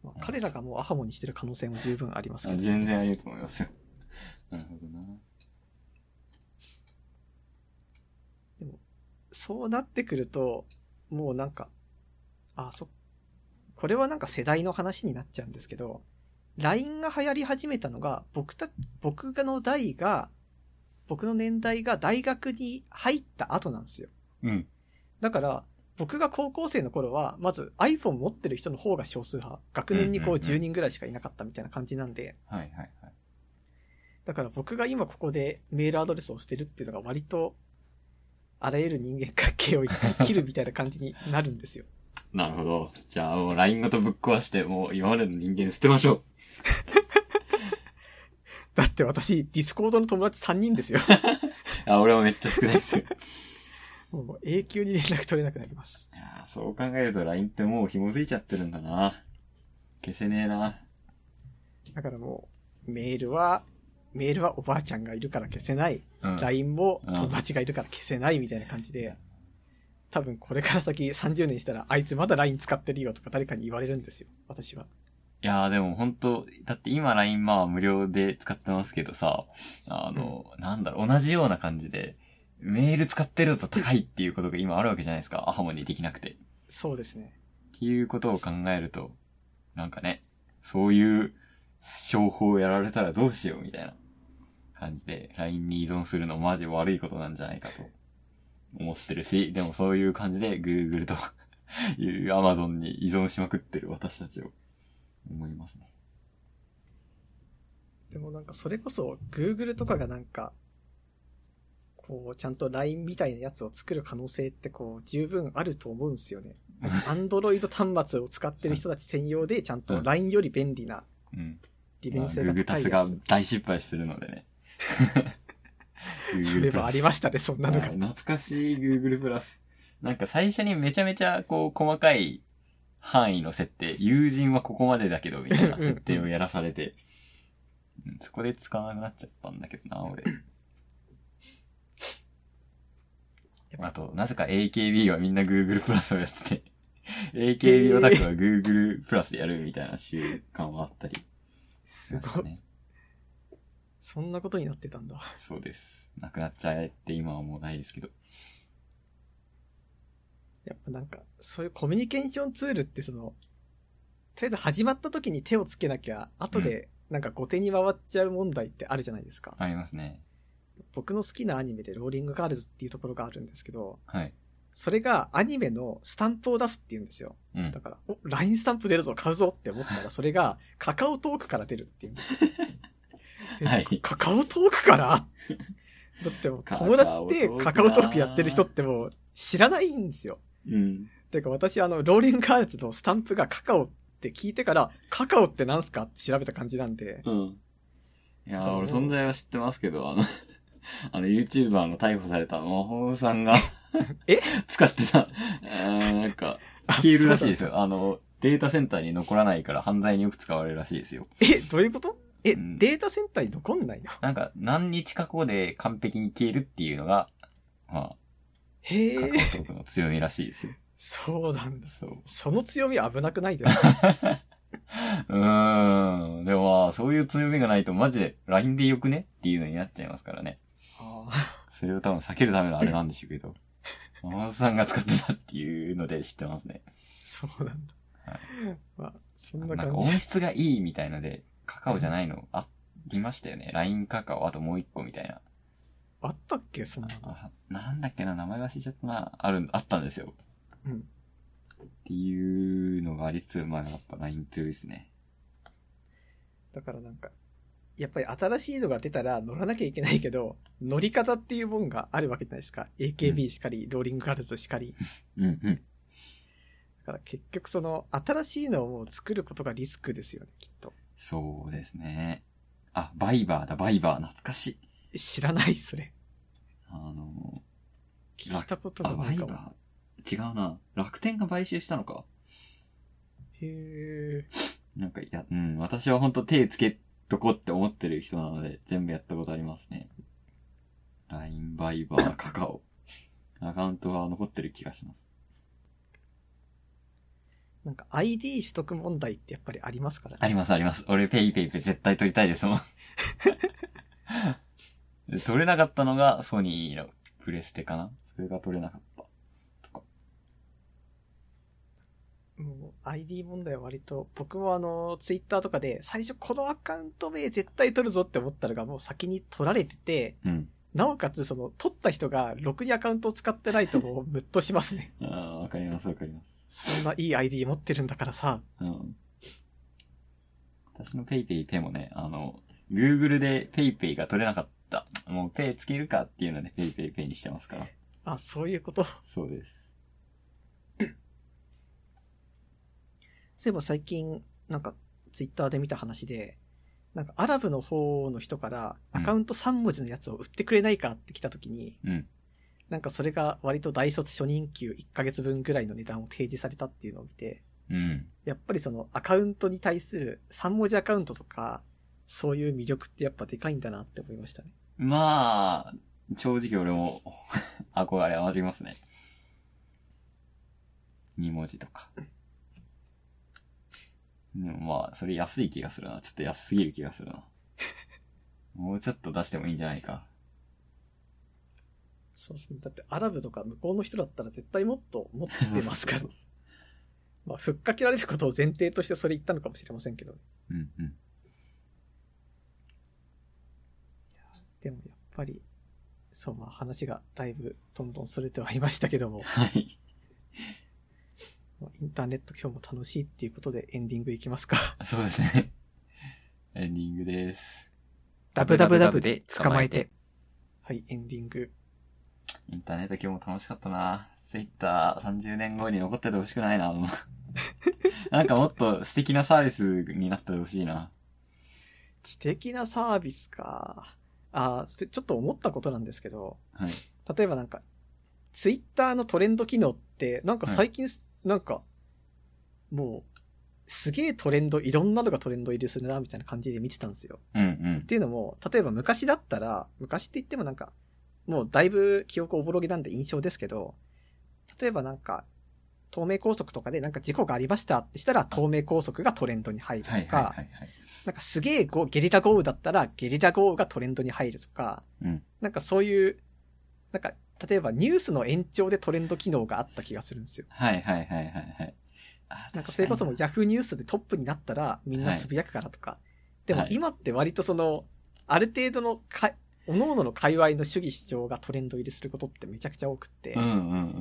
まあ彼らがもうアハモにしてる可能性も十分ありますけあど。全然あり得ると思いますよ。なるほどな。そうなってくると、もうなんか、あ、そ、これはなんか世代の話になっちゃうんですけど、LINE が流行り始めたのが、僕た、僕がの代が、僕の年代が大学に入った後なんですよ。うん。だから、僕が高校生の頃は、まず iPhone 持ってる人の方が少数派。学年にこううんうんうん10人ぐらいしかいなかったみたいな感じなんで、はいはいはい。だから僕が今ここでメールアドレスを捨てるっていうのが割と、あらゆる人間関係を一回切るみたいな感じになるんですよ。なるほど。じゃあもう LINE ごとぶっ壊して、もう今までの人間捨てましょう。だって私、ディスコードの友達3人ですよ。あ、俺はめっちゃ少ないですよ。もう永久に連絡取れなくなります。いやーそう考えると LINE ってもう紐づいちゃってるんだな。消せねえな。だからもう、メールは、メールはおばあちゃんがいるから消せない。うん。LINE もうん友達がいるから消せないみたいな感じで、多分これから先30年したら、あいつまだ LINE 使ってるよとか誰かに言われるんですよ。私は。いやーでも本当だって今 LINE まあ無料で使ってますけどさ、あの、なんだろう、同じような感じで、メール使ってると高いっていうことが今あるわけじゃないですか。アハモにできなくて。そうですね。っていうことを考えると、なんかね、そういう商法をやられたらどうしようみたいな感じで、LINE に依存するのマジ悪いことなんじゃないかと思ってるし、でもそういう感じで Google と いう Amazon に依存しまくってる私たちを思いますね。でもなんかそれこそ Google とかがなんか、こう、ちゃんと LINE みたいなやつを作る可能性ってこう、十分あると思うんですよね。Android 端末を使ってる人たち専用でちゃんと LINE より便利なうん。利便性がまあ Google 高いやタスがつ。大失敗してるのでね。そういえばありましたね、そんなのがはい。懐かしい Google プラス。なんか最初にめちゃめちゃこう細かい範囲の設定、友人はここまでだけどみたいな設定をやらされて、うんそこで使わなくなっちゃったんだけどな、俺。あと、なぜか AKB はみんな Google プラスをやってて、AKB オタクは Google プラスやるみたいな習慣はあったり。すごい。そんなことになってたんだ。そうです。なくなっちゃえって今はもうないですけど。やっぱなんか、そういうコミュニケーションツールってその、とりあえず始まった時に手をつけなきゃ、後でなんか後手に回っちゃう問題ってあるじゃないですか。ありますね。僕の好きなアニメでローリングガールズっていうところがあるんですけど、はい。それがアニメのスタンプを出すっていうんですよ。うんだ。から、お、LINE スタンプ出るぞ、買うぞって思ったら、それがカカオトークから出るっていうんですよ。ではいカカオトークから？だってもう友達でカカオトークやってる人ってもう知らないんですよ。うん。てか私あの、ローリングガールズのスタンプがカカオって聞いてから、カカオってなんすかって調べた感じなんで、うん。いや俺存在は知ってますけど、あの、あの、YouTuber の逮捕された魔法さんがえ？使ってた、なんか、消えるらしいですよ。あの、データセンターに残らないから犯罪によく使われるらしいですよ。え、どういうこと？え、うんデータセンターに残んないの？なんか、何日か後で完璧に消えるっていうのが、まあ、カカオへえ、トークの強みらしいですよ。そうなんだ。そう。その強み危なくないですか？うーん。でもまあ、そういう強みがないとマジで LINE でよくね？っていうのになっちゃいますからね。あそれを多分避けるためのあれなんでしょうけど。ママさんが使ってたっていうので知ってますね。ーそうなんだ。はいまあ、そんななん感じ。か音質がいいみたいので、カカオじゃないのありましたよね。LINE カカオ、あともう一個みたいな。あったっけそんななんだっけな、名前忘れちゃったな。ある、あったんですよ。うん。っていうのがありつつ、まあやっぱ LINE 強いですね。だからなんか、やっぱり新しいのが出たら乗らなきゃいけないけど、乗り方っていうもんがあるわけじゃないですか。AKB しかり、ローリングガールズしかり。うんうん。だから結局その、新しいのを作ることがリスクですよね、きっと。そうですね。あ、バイバーだ、バイバー。懐かしい。知らない、それ。あの聞いたことがないかも。バイバー。違うな。楽天が買収したのか。へえ。なんか、いや、うん、私は本当手つけとこって思ってる人なので、全部やったことありますね。LINE バイバー、カカオ。アカウントが残ってる気がします。なんか ID 取得問題ってやっぱりありますからね。あります、あります。俺、ペイペイペイ絶対取りたいですもん。で取れなかったのが、ソニーのプレステかなそれが取れなかった。とか。もう ID 問題は割と、僕もあの、ツイッターとかで、最初このアカウント名絶対取るぞって思ったのがもう先に取られてて、うん。なおかつその、取った人がろくにアカウントを使ってないともうムッとしますね。ああ、わかります、わかります。そんないい ID 持ってるんだからさ。うん。私のペイペイペイもね、あの、Google でペイペイが取れなかった。もうペイつけるかっていうのでペイペイペイにしてますから。あ、そういうこと？そうです。そういえば最近、なんか、ツイッターで見た話で、なんかアラブの方の人からアカウント3文字のやつを売ってくれないかって来た時に、うん。なんかそれが割と大卒初任給1ヶ月分ぐらいの値段を提示されたっていうのを見て、うん。やっぱりそのアカウントに対する3文字アカウントとか、そういう魅力ってやっぱでかいんだなって思いましたね。まあ、正直俺も 憧れありますね。2文字とか。でもまあ、それ安い気がするな。ちょっと安すぎる気がするな。もうちょっと出してもいいんじゃないか。そうですね。だってアラブとか向こうの人だったら絶対もっと持ってますから。まあ、ふっかけられることを前提としてそれ言ったのかもしれませんけど。うんうん。でもやっぱり、そう、まあ話がだいぶどんどんそれてはいましたけども、はい。まあインターネット今日も楽しいっていうことでエンディングいきますか。そうですね。エンディングです。ダブダブダブで捕まえて。はい、エンディング。インターネット今日も楽しかったな。ツイッター30年後に残っててほしくないな。なんかもっと素敵なサービスになってほしいな。知的なサービスか。あちょっと思ったことなんですけど、はい。例えばなんか、ツイッターのトレンド機能って、なんか最近、なんか、もう、すげえトレンド、いろんなのがトレンド入りするな、みたいな感じで見てたんですよ。うんうんっ。ていうのも、例えば昔だったら、昔って言ってもなんか、もうだいぶ記憶おぼろげなんで印象ですけど、例えばなんか、東名高速とかでなんか事故がありましたってしたら、東名高速がトレンドに入るとか、はいはいはいはい。なんかすげえごゲリラ豪雨だったら、ゲリラ豪雨がトレンドに入るとか、うん。なんかそういう、なんか、例えばニュースの延長でトレンド機能があった気がするんですよ。はいはいはいはいはい。あなんかそれこそもうヤフーニュースでトップになったらみんなつぶやくからとか。でもはい今って割とその、ある程度のか、各々の界隈の主義主張がトレンド入りすることってめちゃくちゃ多くって。うんうんう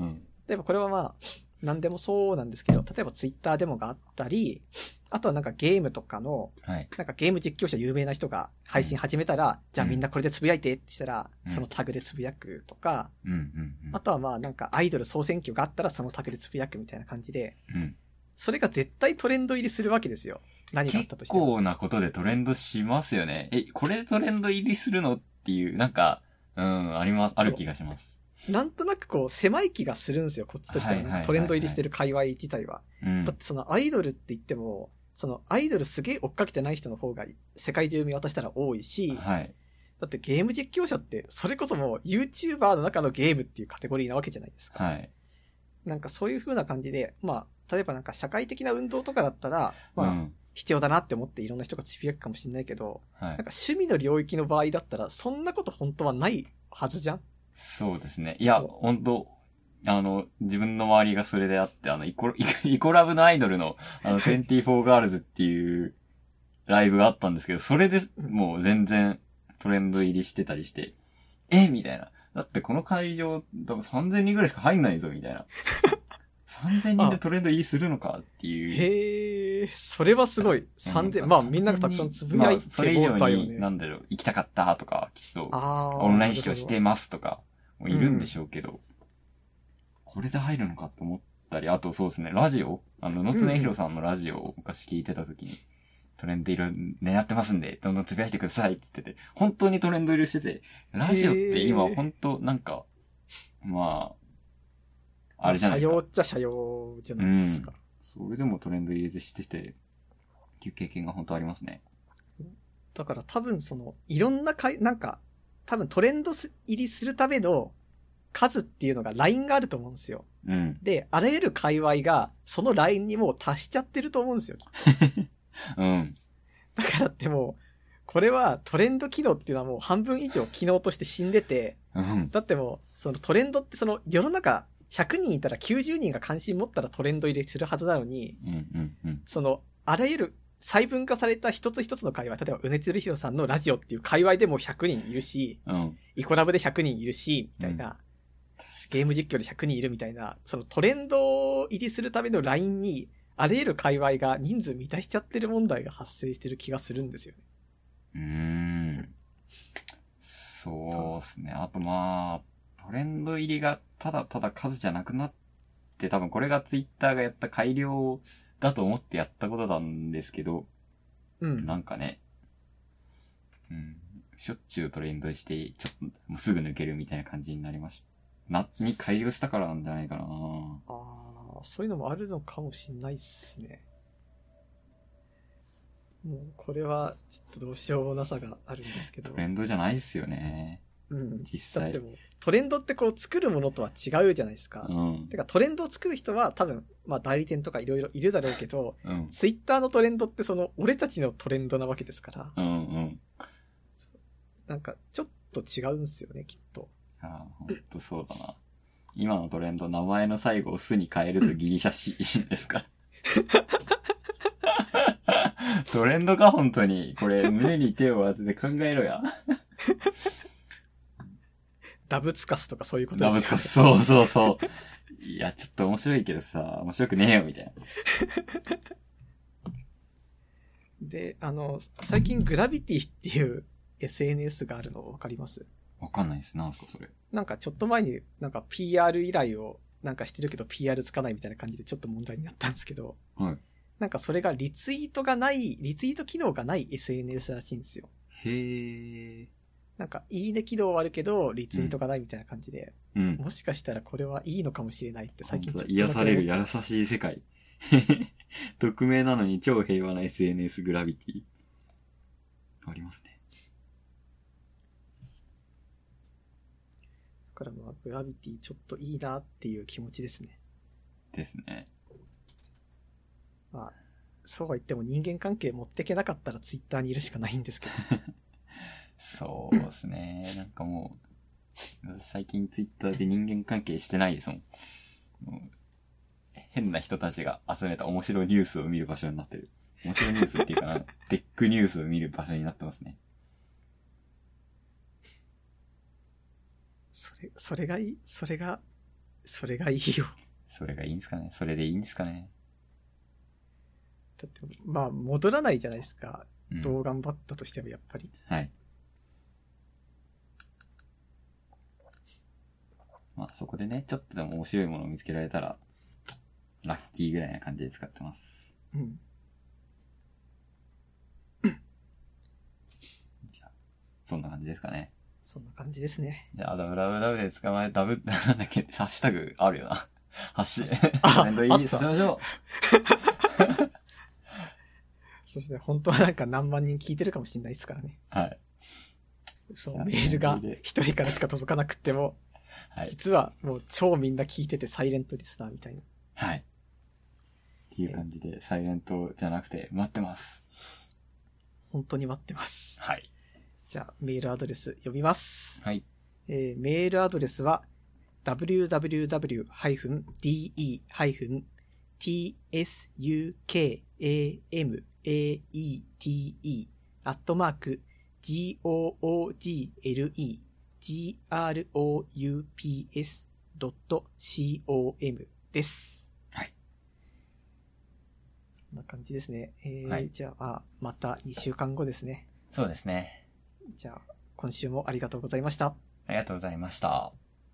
ん。例えばこれはまあ、何でもそうなんですけど、例えばツイッターデモがあったり、あとはなんかゲームとかの、はい。なんかゲーム実況者有名な人が配信始めたら、じゃあみんなこれでつぶやいてってしたら、うんそのタグでつぶやくとか、うんうんうん。あとはまあなんかアイドル総選挙があったらそのタグでつぶやくみたいな感じで、うん。それが絶対トレンド入りするわけですよ。何があったと結しても。構なことでトレンドしますよね。え、これトレンド入りするの？っていう、なんか、うん、あります、ある気がします。なんとなくこう狭い気がするんですよ、こっちとしては。トレンド入りしてる界隈自体は。うんだっ。てそのアイドルって言っても、そのアイドルすげえ追っかけてない人の方が世界中見渡したら多いし、はい。だってゲーム実況者ってそれこそもう YouTuber の中のゲームっていうカテゴリーなわけじゃないですか。はい。なんかそういう風な感じで、まあ、例えばなんか社会的な運動とかだったら、まあ、うん。必要だなって思っていろんな人がつぶやくかもしれないけど、はいなん。か趣味の領域の場合だったら、そんなこと本当はないはずじゃんそうですね。いや、本当あの、自分の周りがそれであって、あの、イコ、イイコラブのアイドルの、あの、24ガールズっていうライブがあったんですけど、それでもう全然トレンド入りしてたりして、え？みたいな。だってこの会場、多分3000人ぐらいしか入んないぞ、みたいな。3000人でトレンド入りするのかっていう。へえ、それはすごい。3000、うんまあみんながたくさんつぶやいまあそれ以上に、なね。んだろう、行きたかったとか、きっと。オンライン視聴してますとか、もいるんでしょうけど、これで入るのかと思ったり、あとそうですね、ラジオ？あの、野津根ひろさんのラジオを昔聞いてた時に、トレンド入り狙ってますんで、どんどんつぶやいてくださいって言ってて、本当にトレンド入りしてて、ラジオって今本当なんか、まあ、あれじゃないですか。社用っちゃ社用じゃないですか。それでもトレンド入りしてて、っていう経験が本当ありますね。だから多分その、いろんなかい、なんか、多分トレンドす入りするための数っていうのがラインがあると思うんですよ。うん。で、あらゆる界隈がそのラインにもう達しちゃってると思うんですよ。うん。だからってもう、これはトレンド機能っていうのはもう半分以上機能として死んでて、うん。だってもう、そのトレンドってその世の中100人いたら90人が関心持ったらトレンド入れするはずなのに、うん。うん。うん。その、あらゆる細分化された一つ一つの界隈、例えば、うねつるひろさんのラジオっていう界隈でも100人いるし、うん。イコラブで100人いるし、みたいな、ゲーム実況で100人いるみたいな、そのトレンド入りするためのラインに、あらゆる界隈が人数満たしちゃってる問題が発生してる気がするんですよね。うーん。そうですね。あとまあ、トレンド入りがただただ数じゃなくなって、多分これがツイッターがやった改良だと思ってやったことなんですけど、うん。なんかね、うん、しょっちゅうトレンドして、ちょっともうすぐ抜けるみたいな感じになりました。な、に改良したからなんじゃないかなああ、そういうのもあるのかもしんないっすね。もう、これは、ちょっとどうしようもなさがあるんですけどト。レンドじゃないっすよね。うん。実際だって。もう、トレンドってこう作るものとは違うじゃないですか。うん。てかトレンドを作る人は多分、まあ代理店とかいろいろいるだろうけど、うん。ツイッターのトレンドってその、俺たちのトレンドなわけですから、うんうん。なんかちょっと違うんですよね、きっと。ああ、ほんとそうだな。今のトレンド、名前の最後を「す」に変えるとギリシャ神ですか？トレンドか、本当に。これ、胸に手を当てて考えろや。ダブツカスとかそういうことダブですつか、そうそうそう。いや、ちょっと面白いけどさ、面白くねえよ、みたいな。で、あの、最近グラビティっていう SNS があるのわかります？わかんないです。なんすか、それ。なんかちょっと前になんか PR 依頼をなんかしてるけど PR つかないみたいな感じでちょっと問題になったんですけど、はい。なんかそれがリツイートがない、リツイート機能がない SNS らしいんですよ。へえ。なんかいいね機能はあるけど、リツイートがないみたいな感じで、うん。もしかしたらこれはいいのかもしれないって最近ちょっと癒される優しい世界。匿名なのに超平和な SNS グラビティ。ありますね。だからまあグラビティちょっといいなっていう気持ちですね。ですね。まあ、そうは言っても人間関係持ってけなかったらツイッターにいるしかないんですけど。そうですね。なんかもう、最近ツイッターで人間関係してないですもん。もう変な人たちが集めた面白いニュースを見る場所になってる。面白いニュースっていうかな、テックニュースを見る場所になってますね。それ、それがいい、それが、それがいいよ。それがいいんですかね？それでいいんですかね？だって、まあ、戻らないじゃないですか。うんどう頑張ったとしてもやっぱり。はい。まあそこでね、ちょっとでも面白いものを見つけられたら、ラッキーぐらいな感じで使ってます。うん。じゃあ、そんな感じですかね。そんな感じですね。じゃあ、ダブダブダブで捕まえ、ダブ、なんだっけ、ハッシュタグあるよな。ハッシュ、あトレンドいい、させましょ そして本当はなんか何万人聞いてるかもしれないですからね。う。はい。そいやのメールが一人からしか届かなくっても、はい。実はもう超みんな聞いててサイレントリスナーみたいな。はい。っていう感じで、サイレントじゃなくて、待ってます。本当に待ってます。はい。じゃあメールアドレス読みます。はい。えーメールアドレスは www-de-tsukamate アットマーク google.groups.com です。はい。そんな感じですね。えーはいじゃあ、まあまた2週間後ですね。そうですね。じゃあ、今週もありがとうございました。ありがとうございました。